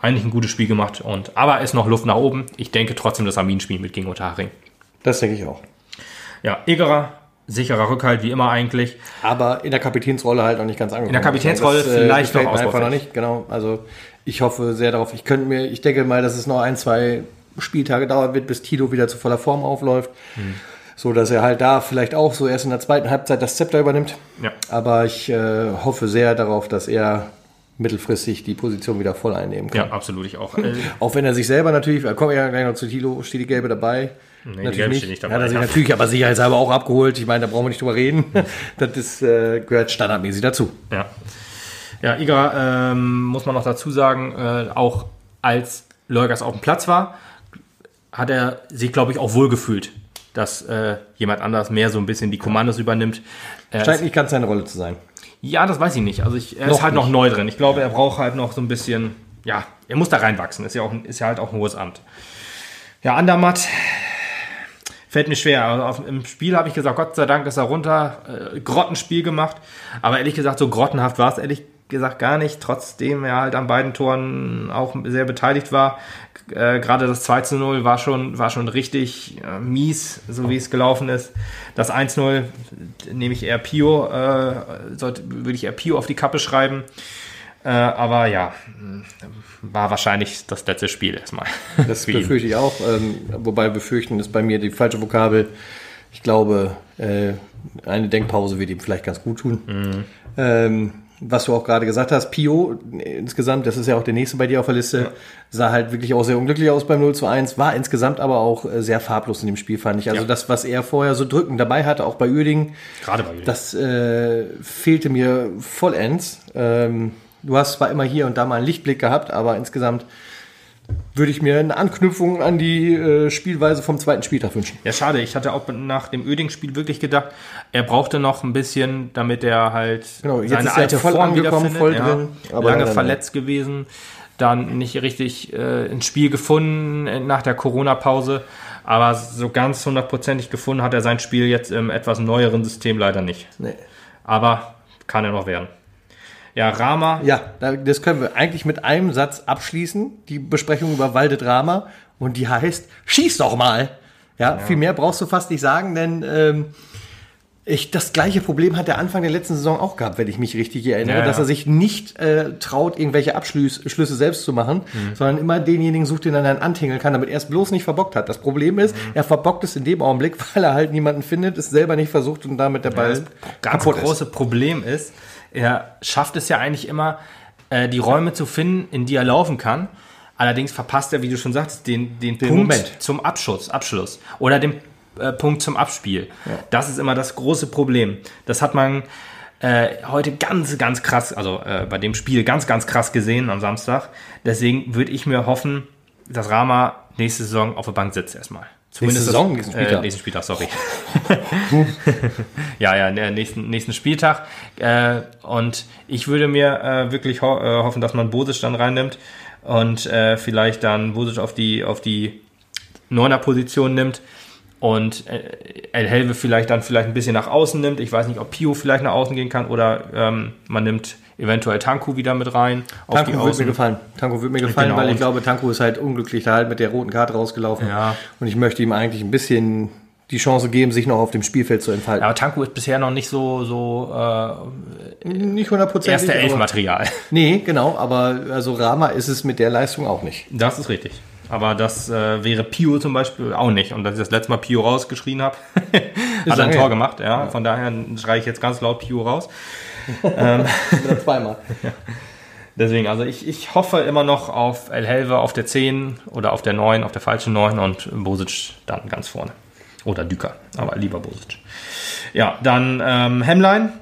eigentlich ein gutes Spiel gemacht. Und, aber ist noch Luft nach oben. Ich denke trotzdem das Armin-Spiel mit gegen Unterhaching. Das denke ich auch. Ja, Egerer, sicherer Rückhalt, wie immer eigentlich. Aber in der Kapitänsrolle halt noch nicht ganz angekommen. In der Kapitänsrolle Das, vielleicht gefällt noch einfach noch nicht, genau. Also ich hoffe sehr darauf. Ich könnte mir, ich denke mal, dass es noch ein, zwei Spieltage dauern wird, bis Tito wieder zu voller Form aufläuft. Hm. So dass er halt da vielleicht auch so erst in der zweiten Halbzeit das Zepter übernimmt. Ja. Aber ich äh, hoffe sehr darauf, dass er mittelfristig die Position wieder voll einnehmen kann. Ja, absolut, ich auch. Äh, <laughs> Auch wenn er sich selber natürlich, da kommen wir ja gleich noch zu Tilo, steht die Gelbe dabei. die Gelbe steht nicht dabei, Hat er sich ja. natürlich aber sicherheitshalber auch abgeholt. Ich meine, da brauchen wir nicht drüber reden. <laughs> Das ist, äh, gehört standardmäßig dazu. Ja. Ja, Iga, ähm, muss man noch dazu sagen, äh, auch als Leugers auf dem Platz war, hat er sich, glaube ich, auch wohlgefühlt, dass äh, jemand anders mehr so ein bisschen die Kommandos übernimmt. Er Scheint nicht ganz seine Rolle zu sein. Ja, das weiß ich nicht. Also ich, er Noch ist halt nicht. noch neu drin. Ich glaube, er braucht halt noch so ein bisschen, ja, er muss da reinwachsen. Ist ja, auch, ein- ist ja halt auch ein hohes Amt. Ja, Andermatt fällt mir schwer. Also auf, Im Spiel habe ich gesagt, Gott sei Dank ist er runter. Äh, Grottenspiel gemacht. Aber ehrlich gesagt, so grottenhaft war es ehrlich gesagt gar nicht. Trotzdem er halt an beiden Toren auch sehr beteiligt war. Äh, Gerade das 2 zu 0 war schon, war schon richtig äh, mies, so wie es gelaufen ist. Das 1-0 nehme ich eher Pio, äh, sollte, würde ich eher Pio auf die Kappe schreiben. Äh, aber ja, war wahrscheinlich das letzte Spiel erstmal. <laughs> Das befürchte ich auch. Ähm, wobei befürchten ist bei mir die falsche Vokabel. Ich glaube, eine Denkpause wird ihm vielleicht ganz gut tun. Mhm. Ähm, was du auch gerade gesagt hast, Pio insgesamt, das ist ja auch der nächste bei dir auf der Liste, sah halt wirklich auch sehr unglücklich aus beim 0 zu 1, war insgesamt aber auch äh, sehr farblos in dem Spiel, fand ich. Also Ja. das, was er vorher so drückend dabei hatte, auch bei Uerdingen, Gerade bei Jürgen. das äh, fehlte mir vollends. Ähm, du hast zwar immer hier und da mal einen Lichtblick gehabt, aber insgesamt würde ich mir eine Anknüpfung an die äh, Spielweise vom zweiten Spieltag wünschen. Ja, schade. Ich hatte auch nach dem Öding-Spiel wirklich gedacht, er brauchte noch ein bisschen, damit er halt Genau, jetzt seine ist er alte voll Form angekommen, voll ja. drin, aber Lange leider verletzt gewesen, dann nicht richtig äh, ins Spiel gefunden äh, nach der Corona-Pause. Aber so ganz hundertprozentig gefunden hat er sein Spiel jetzt im etwas neueren System leider nicht. Nee. Aber kann er noch werden. Ja, Rama, Ja, da- das können wir eigentlich mit einem Satz abschließen, die Besprechung über Walde Drama. Und die heißt, schieß doch mal. Ja, viel mehr brauchst du fast nicht sagen, denn ähm, ich, das gleiche Problem hat der Anfang der letzten Saison auch gehabt, wenn ich mich richtig erinnere, Ja, ja. dass er sich nicht äh, traut, irgendwelche Abschlüsse Schlüsse selbst zu machen, sondern immer denjenigen sucht, den er dann antingeln kann, damit er es bloß nicht verbockt hat. Das Problem ist, er verbockt es in dem Augenblick, <laughs> weil er halt niemanden findet, es selber nicht versucht und damit der Ball das ganz kaputt ist. große Problem ist, er schafft es ja eigentlich immer, äh, die Räume zu finden, in die er laufen kann. Allerdings verpasst er, wie du schon sagst, den, den, Punkt Moment. zum Abschuss, Abschluss oder den äh, Punkt zum Abspiel. Das ist immer das große Problem. Das hat man äh, heute ganz, ganz krass, also äh, bei dem Spiel ganz, ganz krass gesehen am Samstag. Deswegen würde ich mir hoffen, dass Rama nächste Saison auf der Bank sitzt erstmal. Zumindest Saison, nächsten Spieltag. Äh, nächsten Spieltag, sorry. <laughs> ja, ja, der nächsten, nächsten Spieltag. Äh, und ich würde mir äh, wirklich ho äh, hoffen, dass man Bosic dann reinnimmt und äh, vielleicht dann Bosic auf die, auf die Neuner Position nimmt und äh, El Helve vielleicht dann vielleicht ein bisschen nach außen nimmt. Ich weiß nicht, ob Pio vielleicht nach außen gehen kann oder ähm, man nimmt eventuell Tanku wieder mit rein. Auf Tanko würde mir gefallen. Tanko würde mir gefallen, Genau, weil ich glaube, Tanko ist halt unglücklich da halt mit der roten Karte rausgelaufen. Ja. Und ich möchte ihm eigentlich ein bisschen die Chance geben, sich noch auf dem Spielfeld zu entfalten. Aber Tanku ist bisher noch nicht so, so äh, Nicht hundertprozentig. erste aber- Elfmaterial. <laughs> Nee, genau, aber also Rama ist es mit der Leistung auch nicht. Das ist richtig. Aber das äh, wäre Pio zum Beispiel auch nicht. Und dass ich das letzte Mal Pio rausgeschrien habe, <laughs> hat er ein Tor gemacht. Ja. Von daher schreie ich jetzt ganz laut Pio raus. <laughs> Oder zweimal. Deswegen, also ich, ich hoffe immer noch auf El Helve auf der 10 oder auf der 9, auf der falschen 9 und Bosic dann ganz vorne. Oder Düker, aber lieber Bosic. Ja, dann ähm, Hemlein.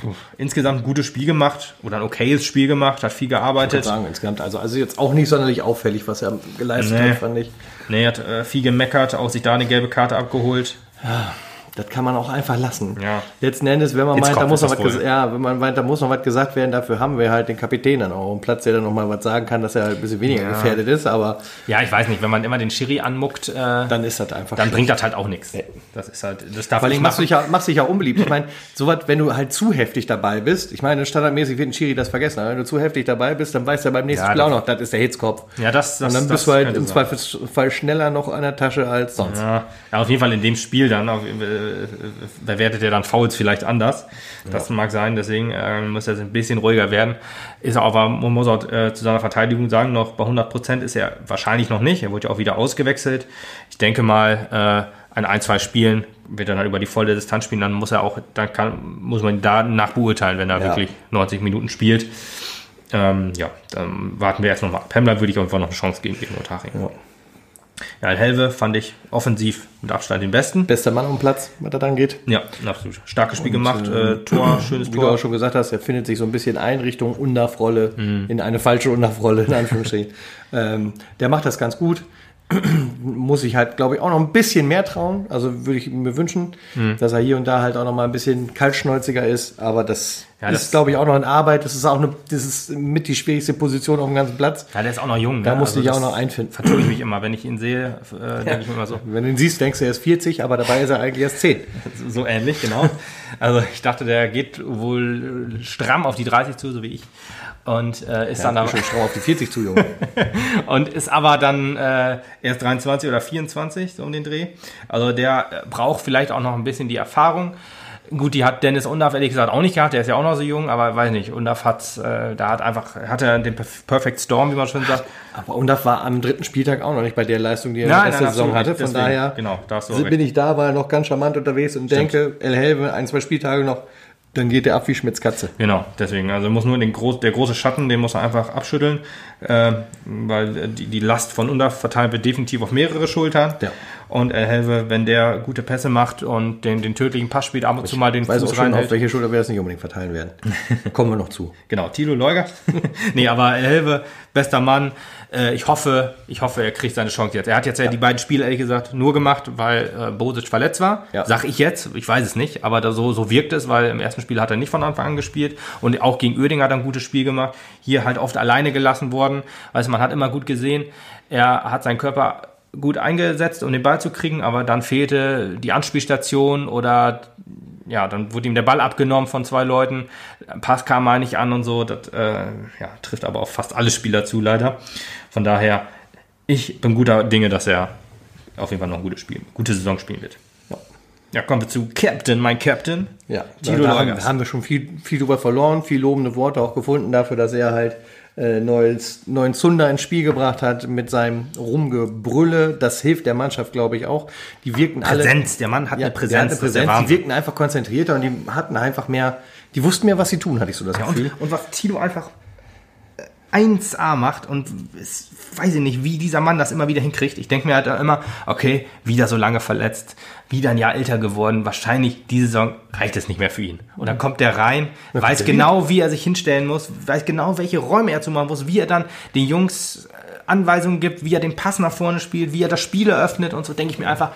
Puh, Insgesamt ein gutes Spiel gemacht oder ein okayes Spiel gemacht, hat viel Ich gearbeitet. sagen, insgesamt, also, also jetzt auch nicht sonderlich auffällig, was er geleistet Nee. hat, fand ich. Nee, hat äh, viel gemeckert, auch sich da eine gelbe Karte abgeholt. Das kann man auch einfach lassen. Ja. Letzten Endes, wenn man Jetzt meint, da muss noch es was ja, wenn man meint, da muss noch was gesagt werden, dafür haben wir halt den Kapitän dann auch am Platz, der dann noch mal was sagen kann, dass er halt ein bisschen weniger gefährdet ist, aber Ja, ich weiß nicht, wenn man immer den Schiri anmuckt, äh, dann, dann ist das einfach bringt das halt auch nichts. Das ist halt, das darf allem nicht machst dich ja, machst dich ja unbeliebt. Ich <laughs> meine, sowas, wenn du halt zu heftig dabei bist, ich meine, standardmäßig wird ein Schiri das vergessen, aber wenn du zu heftig dabei bist, dann weiß er beim nächsten Ja, Spiel auch noch, das ist der Hitzkopf. Ja, das, das Und dann das bist du halt im. Zweifelsfall schneller noch an der Tasche als sonst. Ja, ja, auf jeden Fall in dem Spiel dann auf, äh, bewertet er dann Fouls vielleicht anders. Das mag sein, deswegen äh, muss er ein bisschen ruhiger werden. Ist aber, man muss auch äh, zu seiner Verteidigung sagen, noch bei 100 Prozent ist er wahrscheinlich noch nicht. Er wurde ja auch wieder ausgewechselt. Ich denke mal, äh, an ein, zwei Spielen wird er dann über die volle Distanz spielen, dann muss er auch, dann kann, muss man ihn da nachbeurteilen, wenn er Ja. wirklich 90 Minuten spielt. Ähm, ja, dann warten wir erst noch mal ab. Pemler würde ich einfach noch eine Chance geben gegen Otari. Ja. Ja, Helve fand ich offensiv mit Abstand den besten. Bester Mann am Platz, was das angeht. Ja, absolut. Starkes Spiel gemacht. Äh, Tor, <clears throat> schönes Wie du auch Tor. schon gesagt hast, er findet sich so ein bisschen ein Richtung Undarf-Rolle, Mhm. in eine falsche Undarf-Rolle, in Anführungsstrichen. <laughs> ähm, der macht das ganz gut. <clears throat> Muss ich halt, glaube ich, auch noch ein bisschen mehr trauen. Also würde ich mir wünschen, Mhm. dass er hier und da halt auch noch mal ein bisschen kaltschnäuziger ist. Aber das, Ja, das- ist, glaube ich, auch noch in Arbeit. Das ist auch eine, das ist mit die schwierigste Position auf dem ganzen Platz. Ja, der ist auch noch jung. Da ne? musste ich auch noch einfinden. Vertue ich mich immer, wenn ich ihn sehe, äh, denke ich mir immer so. Wenn du ihn siehst, denkst du, er ist 40, aber dabei ist er eigentlich erst 10. <laughs> So- ähnlich, genau. Also ich dachte, der geht wohl stramm auf die 30 zu, so wie ich. Und äh, ist dann Ja, aber, schon stramm auf die 40 zu, Junge. <laughs> und ist aber dann äh, erst 23 oder 24 so um den Dreh. Also der braucht vielleicht auch noch ein bisschen die Erfahrung. Gut, die hat Dennis Undaff ehrlich gesagt auch nicht gehabt, der ist ja auch noch so jung, aber weiß nicht, Undaff hat, äh, da hat einfach, hat er den Perf- Perfect Storm, wie man schon sagt. Aber Undarf war am dritten Spieltag auch noch nicht bei der Leistung, die er in Nein, der ersten nein, Saison absolut hatte. Von Deswegen, daher genau, da bin recht. ich da, war er noch ganz charmant unterwegs und denke, El Helve, ein, zwei Spieltage noch, dann geht er ab wie Schmitz Katze. Genau, deswegen. Also muss nur den groß, der große Schatten, den muss er einfach abschütteln, äh, weil die, die Last von Undav verteilt wird definitiv auf mehrere Schultern. Ja. Und El Helve, wenn der gute Pässe macht und den, den tödlichen Pass spielt, ab und zu mal den Ich weiß auch Fuß schon, auf reinhält. welche Schulter wir das nicht unbedingt verteilen werden. <laughs> Kommen wir noch zu. Genau, Tilo Leuger. <laughs> nee, aber El Helve, bester Mann. Äh, ich hoffe, ich hoffe, er kriegt seine Chance jetzt. Er hat jetzt ja, die beiden Spiele, ehrlich gesagt, nur gemacht, weil äh, Bosic verletzt war. Ja. Sag ich jetzt, ich weiß es nicht, aber da so, so wirkt es, weil im ersten Spiel hat er nicht von Anfang an gespielt und auch gegen Oerding hat er ein gutes Spiel gemacht. Hier halt oft alleine gelassen worden. Also man hat immer gut gesehen, er hat seinen Körper gut eingesetzt, um den Ball zu kriegen, aber dann fehlte die Anspielstation oder ja, dann wurde ihm der Ball abgenommen von zwei Leuten, Pass kam mal nicht an und so. Das äh, ja, trifft aber auf fast alle Spieler zu, leider. Von daher, ich bin guter Dinge, dass er auf jeden Fall noch ein gutes Spiel, gute Saison spielen wird. Ja. Ja, kommen wir zu Captain, mein Captain. Ja, Tilo da, haben, haben wir schon viel, viel drüber verloren, viel lobende Worte auch gefunden dafür, dass er halt äh, neues, neuen Zunder ins Spiel gebracht hat mit seinem Rumgebrülle. Das hilft der Mannschaft, glaube ich, auch. Die wirkten alle. Präsenz, der Mann hat Ja, eine Präsenz, der eine der Präsenz. Die wirkten einfach konzentrierter und die hatten einfach mehr, die wussten mehr, was sie tun, hatte ich so das Ja, Gefühl. und, und was Tilo einfach 1A macht und es, weiß ich nicht, wie dieser Mann das immer wieder hinkriegt. Ich denke mir halt immer, okay, wieder so lange verletzt, wieder ein Jahr älter geworden, wahrscheinlich diese Saison reicht es nicht mehr für ihn. Und dann kommt der rein, weiß genau, wie er sich hinstellen muss, weiß genau, welche Räume er zu machen muss, wie er dann den Jungs äh, Anweisungen gibt, wie er den Pass nach vorne spielt, wie er das Spiel eröffnet und so, denke ich mir einfach,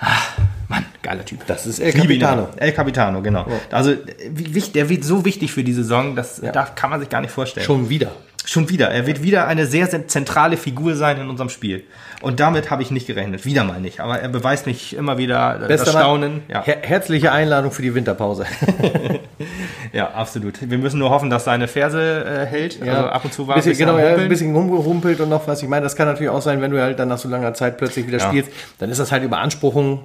ach, Mann, geiler Typ. Das ist El Capitano. El Capitano, genau. Also, wie, wichtig- der wird so wichtig für die Saison, das Ja. da kann man sich gar nicht vorstellen. Schon wieder. Schon wieder. Er wird wieder eine sehr, zentrale Figur sein in unserem Spiel. Und damit habe ich nicht gerechnet. Wieder mal nicht. Aber er beweist mich immer wieder äh, das Bester Mann. Staunen. Ja, Her herzliche Einladung für die Winterpause. <laughs> ja, absolut. Wir müssen nur hoffen, dass seine Ferse äh, hält. Also ab und zu war bisschen, ein bisschen genau, ja, ein bisschen rumgerumpelt und noch was. Ich meine, das kann natürlich auch sein, wenn du halt dann nach so langer Zeit plötzlich wieder Ja. spielst, dann ist das halt Überanspruchung.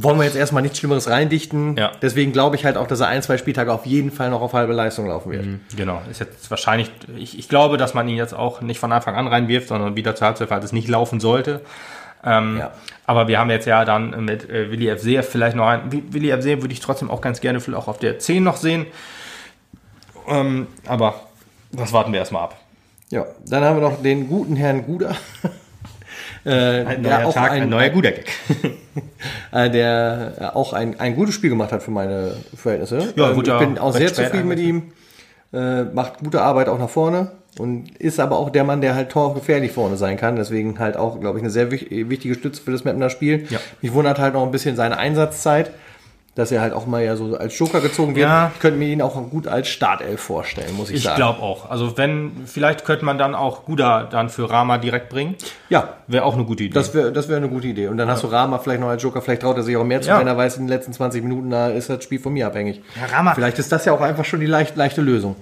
Wollen wir jetzt erstmal nichts Schlimmeres reindichten. Ja. Deswegen glaube ich halt auch, dass er ein, zwei Spieltage auf jeden Fall noch auf halbe Leistung laufen wird. Genau, ist jetzt wahrscheinlich, ich, ich glaube, dass man ihn jetzt auch nicht von Anfang an reinwirft, sondern wieder zur Halbzeit, falls es nicht laufen sollte. Ähm, Ja. Aber wir haben jetzt ja dann mit äh, Willi F. Seer vielleicht noch ein, Wi- Willi F. Seer würde ich trotzdem auch ganz gerne vielleicht auch auf der 10 noch sehen. Ähm, aber das warten wir erstmal ab. Ja, dann haben wir noch den guten Herrn Guder. Äh, Ein der neuer auch Tag, ein, ein neuer guter Gag. <laughs> äh, der auch ein, ein gutes Spiel gemacht hat für meine Verhältnisse. Ja, Ähm, ich ja, bin auch sehr zufrieden mit ihm. Äh, macht gute Arbeit auch nach vorne und ist aber auch der Mann, der halt torgefährlich vorne sein kann. Deswegen halt auch, glaube ich, eine sehr wich- wichtige Stütze für das Mapner Spiel. Ja. Mich wundert halt noch ein bisschen seine Einsatzzeit, dass er halt auch mal ja so als Joker gezogen wird. Ja. Ich könnte mir ihn auch gut als Startelf vorstellen, muss ich, Ich sagen. glaube auch. Also wenn, vielleicht könnte man dann auch Guda dann für Rama direkt bringen. Ja, Wäre auch eine gute Idee. Das wäre das wär eine gute Idee. Und dann hast du Rama vielleicht noch als Joker, vielleicht traut er sich auch mehr zu, Ja. wenn er weiß, in den letzten 20 Minuten da ist das Spiel von mir abhängig. Ja, Rama- Vielleicht ist das ja auch einfach schon die leicht, leichte Lösung.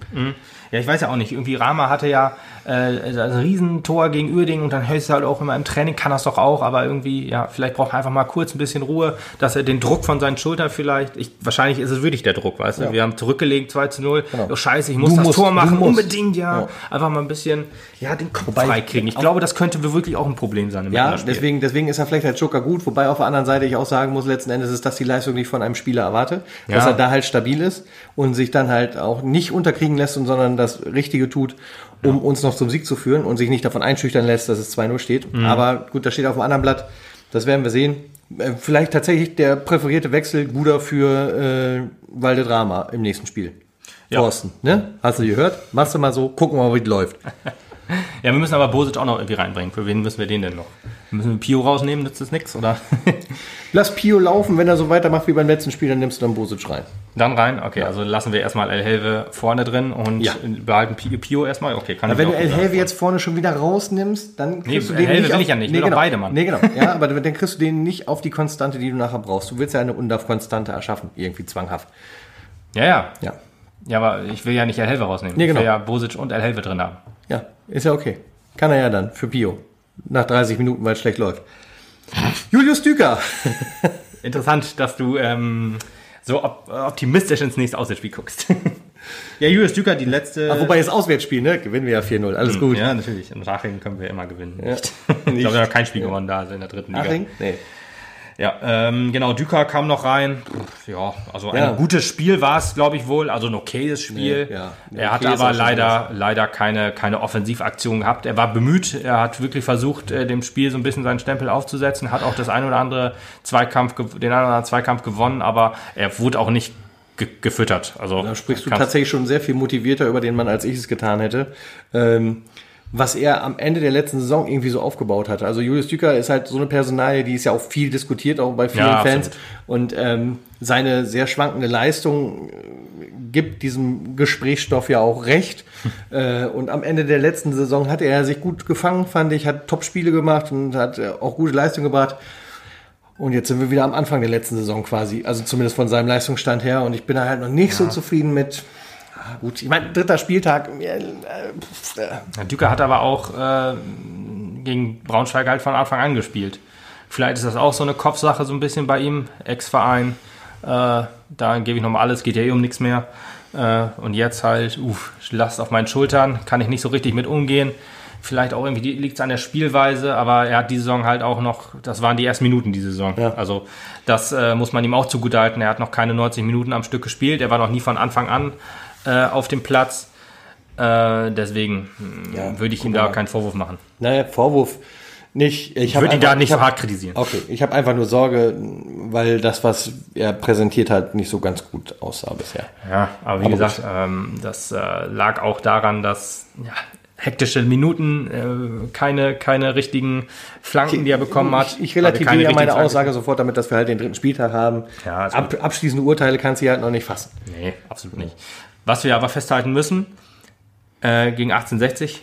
Ja, ich weiß ja auch nicht. Irgendwie Rama hatte ja äh, ein Riesentor gegen Uerdingen und dann hörst du halt auch immer im Training, kann das doch auch, aber irgendwie, ja, vielleicht braucht er einfach mal kurz ein bisschen Ruhe, dass er den Druck von seinen Schultern vielleicht, ich, wahrscheinlich ist es wirklich der Druck, weißt du? Ja. Wir haben zurückgelegt 2 zu 0. Genau. Oh, scheiße, ich muss Du das musst, Tor machen, unbedingt, ja. Ja. Einfach mal ein bisschen, ja, den Kopf Wobei- freikriegen. Ich glaube, das könnte wirklich auch ein Problem sein im Ja, deswegen, deswegen ist er vielleicht als Joker gut, wobei auf der anderen Seite ich auch sagen muss, letzten Endes ist das die Leistung, die ich von einem Spieler erwarte, dass Ja. er da halt stabil ist und sich dann halt auch nicht unterkriegen lässt, und das Richtige tut, um uns noch zum Sieg zu führen und sich nicht davon einschüchtern lässt, dass es 2-0 steht. Mhm. Aber gut, das steht auf dem anderen Blatt, das werden wir sehen. Äh, Vielleicht tatsächlich der präferierte Wechsel Guder für äh, Valdedrama im nächsten Spiel. Ja. Thorsten, ne? Hast du gehört? Machst du mal so, gucken wir mal, wie es läuft. <laughs> Ja, wir müssen aber Bosic auch noch irgendwie reinbringen. Für wen müssen wir den denn noch? Müssen wir Pio rausnehmen, nützt das nichts, oder? <laughs> Lass Pio laufen, wenn er so weitermacht wie beim letzten Spiel, dann nimmst du dann Bosic rein. Dann rein? Okay, also lassen wir erstmal El Helve vorne drin und Ja. behalten Pio, Pio erstmal. Okay, kann Aber ich wenn du El Helve jetzt vorne schon wieder rausnimmst, dann kriegst Nee, du den El Helve nicht will auf, ich ja nicht, ich nee, genau. beide, Mann. Nee, genau. Ja, <laughs> aber dann kriegst du den nicht auf die Konstante, die du nachher brauchst. Du willst ja eine Undaf-Konstante erschaffen, irgendwie zwanghaft. Ja, ja. Ja. Ja, aber ich will ja nicht El Helve rausnehmen. Nee, Ich genau. will ja Bosic und El Helve drin haben. Ja, ist ja okay. Kann er ja dann für Pio. Nach 30 Minuten, weil es schlecht läuft. Julius Düker. Interessant, dass du ähm, so op optimistisch ins nächste Auswärtsspiel guckst. <laughs> ja, Julius Düker, die letzte. Ach, wobei das Auswärtsspiel, ne? Gewinnen wir ja 4-0. Alles gut. Ja, natürlich. In Raching können wir immer gewinnen. Ja. <laughs> Ich glaube, wir haben kein Spiel gewonnen da also in der dritten Liga. Aching? Nee. Ja, ähm, genau, Düker kam noch rein. Ja, also ein Ja. gutes Spiel war es, glaube ich wohl. Also ein okayes Spiel. Nee, ja. Er Okay hat ist aber leider, leider keine, keine Offensivaktion gehabt. Er war bemüht. Er hat wirklich versucht, äh, dem Spiel so ein bisschen seinen Stempel aufzusetzen. Hat auch das ein oder andere Zweikampf, den einen oder anderen Zweikampf gewonnen, aber er wurde auch nicht ge gefüttert. Also Da sprichst du tatsächlich schon sehr viel motivierter über den Mann, als ich es getan hätte. Ähm, was er am Ende der letzten Saison irgendwie so aufgebaut hatte. Also Julius Düker ist halt so eine Personalie, die ist ja auch viel diskutiert, auch bei vielen Ja, Fans. absolut. Und ähm, seine sehr schwankende Leistung äh, gibt diesem Gesprächsstoff ja auch recht. <laughs> äh, und am Ende der letzten Saison hat er sich gut gefangen, fand ich, hat Top-Spiele gemacht und hat äh, auch gute Leistung gebracht. Und jetzt sind wir wieder am Anfang der letzten Saison quasi, also zumindest von seinem Leistungsstand her. Und ich bin da halt noch nicht so zufrieden mit. Ah, gut, ich meine, dritter Spieltag. Äh, äh, Ja, Düker hat aber auch äh, gegen Braunschweig halt von Anfang an gespielt. Vielleicht ist das auch so eine Kopfsache so ein bisschen bei ihm, Ex-Verein. Äh, da gebe ich nochmal alles, geht ja eh um nichts mehr. Äh, und jetzt halt, uff, Last auf meinen Schultern, kann ich nicht so richtig mit umgehen. Vielleicht auch irgendwie liegt es an der Spielweise, aber er hat die Saison halt auch noch, das waren die ersten Minuten die Saison. Ja. Also das äh, muss man ihm auch zugutehalten. Er hat noch keine 90 Minuten am Stück gespielt, er war noch nie von Anfang an äh, auf dem Platz Äh, deswegen hm, Ja, würde ich ihm da keinen Vorwurf machen. Naja, Vorwurf nicht. Ich, Ich würde ihn da nicht ich so hab- hart kritisieren. Okay, ich habe einfach nur Sorge, weil das, was er präsentiert hat, nicht so ganz gut aussah bisher. Ja, aber wie Aber gesagt, ähm, das äh, lag auch daran, dass ja, hektische Minuten, äh, keine, keine richtigen Flanken, die er bekommen hat. Ich, ich Hatte keine relativiere ja meine. Aussage sofort damit, dass wir halt den dritten Spieltag haben. Ja, Ab, abschließende Urteile kannst du halt noch nicht fassen. Nee, absolut nicht. Was wir aber festhalten müssen, äh, gegen 1860,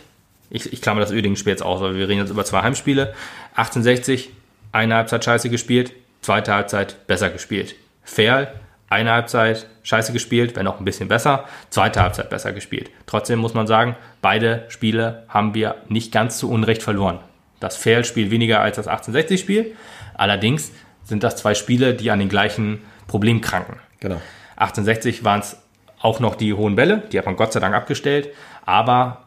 ich, ich klammer das Ödingen-Spiel jetzt aus, weil wir reden jetzt über zwei Heimspiele. 1860, eine Halbzeit scheiße gespielt, zweite Halbzeit besser gespielt. Ferl, eine Halbzeit scheiße gespielt, wenn auch ein bisschen besser, zweite Halbzeit besser gespielt. Trotzdem muss man sagen, beide Spiele haben wir nicht ganz zu Unrecht verloren. Das Ferl-Spiel weniger als das 1860-Spiel. Allerdings sind das zwei Spiele, die an den gleichen Problemen kranken. Genau. 1860 waren es auch noch die hohen Bälle, die hat man Gott sei Dank abgestellt, aber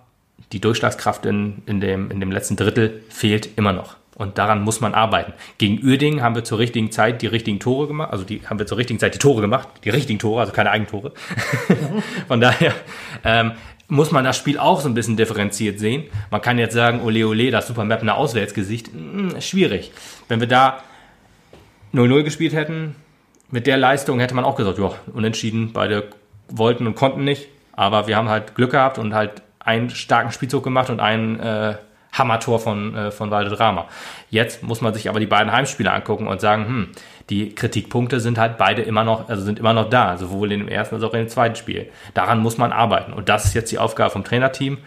die Durchschlagskraft in, in, dem, in dem letzten Drittel fehlt immer noch. Und daran muss man arbeiten. Gegen Uerdingen haben wir zur richtigen Zeit die richtigen Tore gemacht, also die haben wir zur richtigen Zeit die Tore gemacht, die richtigen Tore, also keine Eigentore. <laughs> Von daher ähm, muss man das Spiel auch so ein bisschen differenziert sehen. Man kann jetzt sagen, ole ole, das Super Map Auswärtsgesicht, hm, schwierig. Wenn wir da 0-0 gespielt hätten, mit der Leistung hätte man auch gesagt, ja, unentschieden, beide wollten und konnten nicht. Aber wir haben halt Glück gehabt und halt einen starken Spielzug gemacht und ein äh, Hammertor von, äh, von Valdedrama. Jetzt muss man sich aber die beiden Heimspiele angucken und sagen, hm, die Kritikpunkte sind halt beide immer noch, also sind immer noch da, sowohl in dem ersten als auch in dem zweiten Spiel. Daran muss man arbeiten. Und das ist jetzt die Aufgabe vom Trainerteam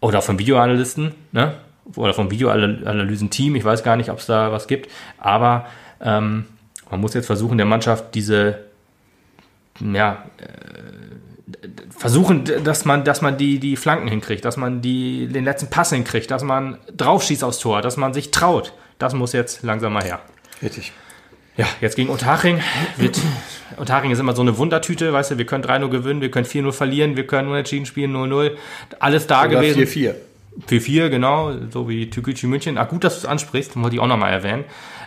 oder vom Videoanalysten, ne? Oder vom Videoanalysen-Team. Ich weiß gar nicht, ob es da was gibt. Aber ähm, man muss jetzt versuchen, der Mannschaft diese, ja, äh, versuchen, dass man, dass man die, die Flanken hinkriegt, dass man die, den letzten Pass hinkriegt, dass man draufschießt aufs Tor, dass man sich traut. Das muss jetzt langsam mal her. Richtig. Ja, jetzt gegen Unterhaching. Wird, Unterhaching ist immer so eine Wundertüte, weißt du, wir können 3-0 gewinnen, wir können 4-0 verlieren, wir können unentschieden spielen, 0-0. Alles da Oder gewesen. 4-4. 4-4, genau, so wie Türkgücü München. Ach, gut, dass du es ansprichst, wollte ich auch nochmal erwähnen.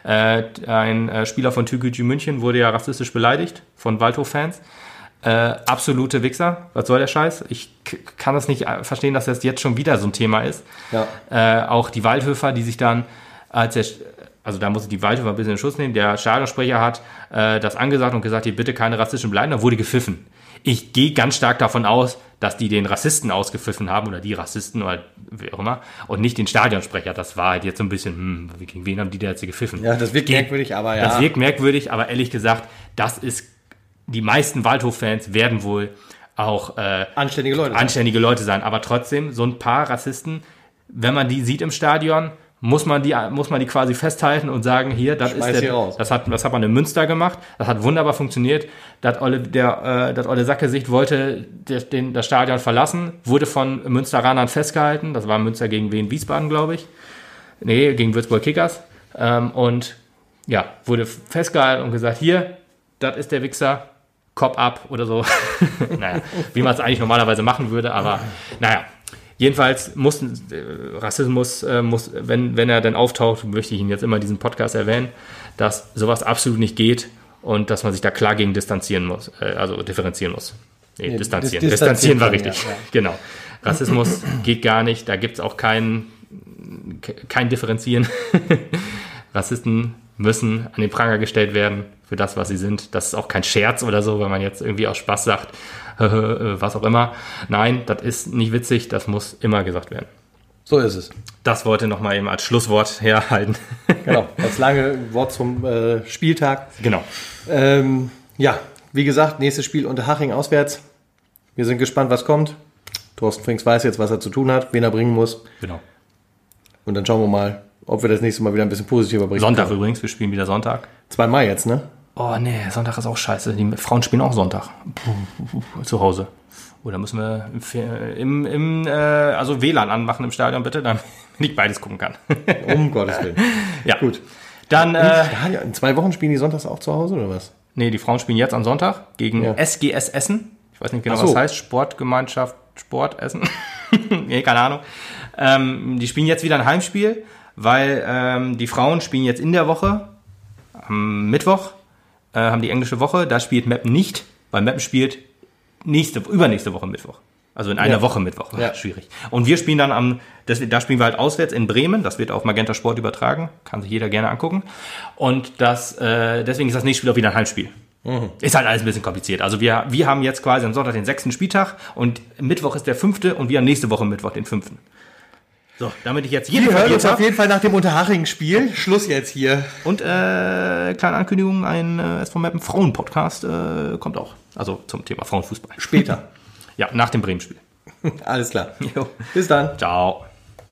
Äh, ein äh, Spieler von Türkgücü München wurde ja rassistisch beleidigt von Waldhof-Fans. Äh, absolute Wichser. Was soll der Scheiß? Ich kann das nicht äh, verstehen, dass das jetzt schon wieder so ein Thema ist. Ja. Äh, auch die Waldhöfer, die sich dann, als der, also da muss ich die Waldhöfer ein bisschen in Schutz nehmen, der Stadionsprecher hat äh, das angesagt und gesagt, hier bitte keine rassistischen Beleidigungen, da wurde gepfiffen. Ich gehe ganz stark davon aus, dass die den Rassisten ausgepfiffen haben oder die Rassisten oder wie auch immer und nicht den Stadionsprecher. Das war halt jetzt so ein bisschen, hm, gegen wen haben die da jetzt gepfiffen? Ja, das wirkt Ge- merkwürdig, aber ja. Das wirkt merkwürdig, aber ehrlich gesagt, das ist, die meisten Waldhof-Fans werden wohl auch äh, Anständige Leute. anständige Leute sein. Aber trotzdem, so ein paar Rassisten, wenn man die sieht im Stadion, muss man die, muss man die quasi festhalten und sagen, hier, das Schmeiß ist der, das hat, das hat man in Münster gemacht, das hat wunderbar funktioniert. Das Olle, der, äh, das Olle Sackgesicht wollte der, den, das Stadion verlassen, wurde von Münsteranern festgehalten. Das war Münster gegen Wien Wiesbaden, glaube ich. Nee, gegen Würzburg Kickers. Ähm, und ja, wurde festgehalten und gesagt, hier, das ist der Wichser, Cop ab oder so. <laughs> naja, wie man es eigentlich normalerweise machen würde, aber naja. Jedenfalls muss äh, Rassismus, äh, muss, wenn, wenn er dann auftaucht, möchte ich ihn jetzt immer in diesem Podcast erwähnen, dass sowas absolut nicht geht und dass man sich da klar gegen distanzieren muss, äh, also differenzieren muss. Nee, Nee, distanzieren. dis- distanzieren war distanzieren, richtig. ja, ja. Genau. Rassismus <clears throat> geht gar nicht, da gibt es auch kein, kein Differenzieren. <laughs> Rassisten müssen an den Pranger gestellt werden für das, was sie sind. Das ist auch kein Scherz oder so, wenn man jetzt irgendwie aus Spaß sagt, <laughs> was auch immer. Nein, das ist nicht witzig, das muss immer gesagt werden. So ist es. Das wollte noch mal eben als Schlusswort herhalten. <laughs> Genau. Das lange Wort zum äh, Spieltag. genau. Ähm, ja, wie gesagt, nächstes Spiel unter Haching auswärts. Wir sind gespannt, was kommt. Thorsten Frings weiß jetzt, was er zu tun hat, wen er bringen muss. Genau. Und dann schauen wir mal, ob wir das nächste Mal wieder ein bisschen positiver bringen. Sonntag können. übrigens, wir spielen wieder Sonntag. 2 Mai jetzt, ne? Oh nee, Sonntag ist auch scheiße. Die Frauen spielen auch Sonntag. Zu Hause. Oder müssen wir im, im, äh, also WLAN anmachen im Stadion bitte, damit <laughs> ich beides gucken kann. <laughs> Um Gottes Willen. ja. Gut. Dann, äh, in zwei Wochen spielen die sonntags auch zu Hause, oder was? nee, die Frauen spielen jetzt am Sonntag gegen Ja. SGS Essen. Ich weiß nicht genau, was so. das heißt. Sportgemeinschaft Sport Essen. <laughs> nee, keine Ahnung. Ähm, die spielen jetzt wieder ein Heimspiel, weil ähm, die Frauen spielen jetzt in der Woche am Mittwoch äh, haben die englische Woche. Da spielt Meppen nicht, weil Meppen spielt nächste, übernächste Woche Mittwoch. Also in einer Ja. Woche Mittwoch. Ja. Schwierig. Und wir spielen dann am, das, da spielen wir halt auswärts in Bremen. Das wird auf Magenta Sport übertragen. Kann sich jeder gerne angucken. Und das, äh, deswegen ist das nächste Spiel auch wieder ein Heimspiel. Ist halt alles ein bisschen kompliziert. Also wir, wir haben jetzt quasi am Sonntag den sechsten Spieltag und Mittwoch ist der fünfte und wir haben nächste Woche Mittwoch den fünften. So, damit ich jetzt jeden Wir hören uns auf jeden Fall nach dem Unterhaching-Spiel. Schluss jetzt hier. Und äh, kleine Ankündigung, ein äh, SV Mappen Frauen-Podcast äh, kommt auch. Also zum Thema Frauenfußball. Später. <laughs> Ja, nach dem Bremen-Spiel. Alles klar. Jo. Bis dann. Ciao.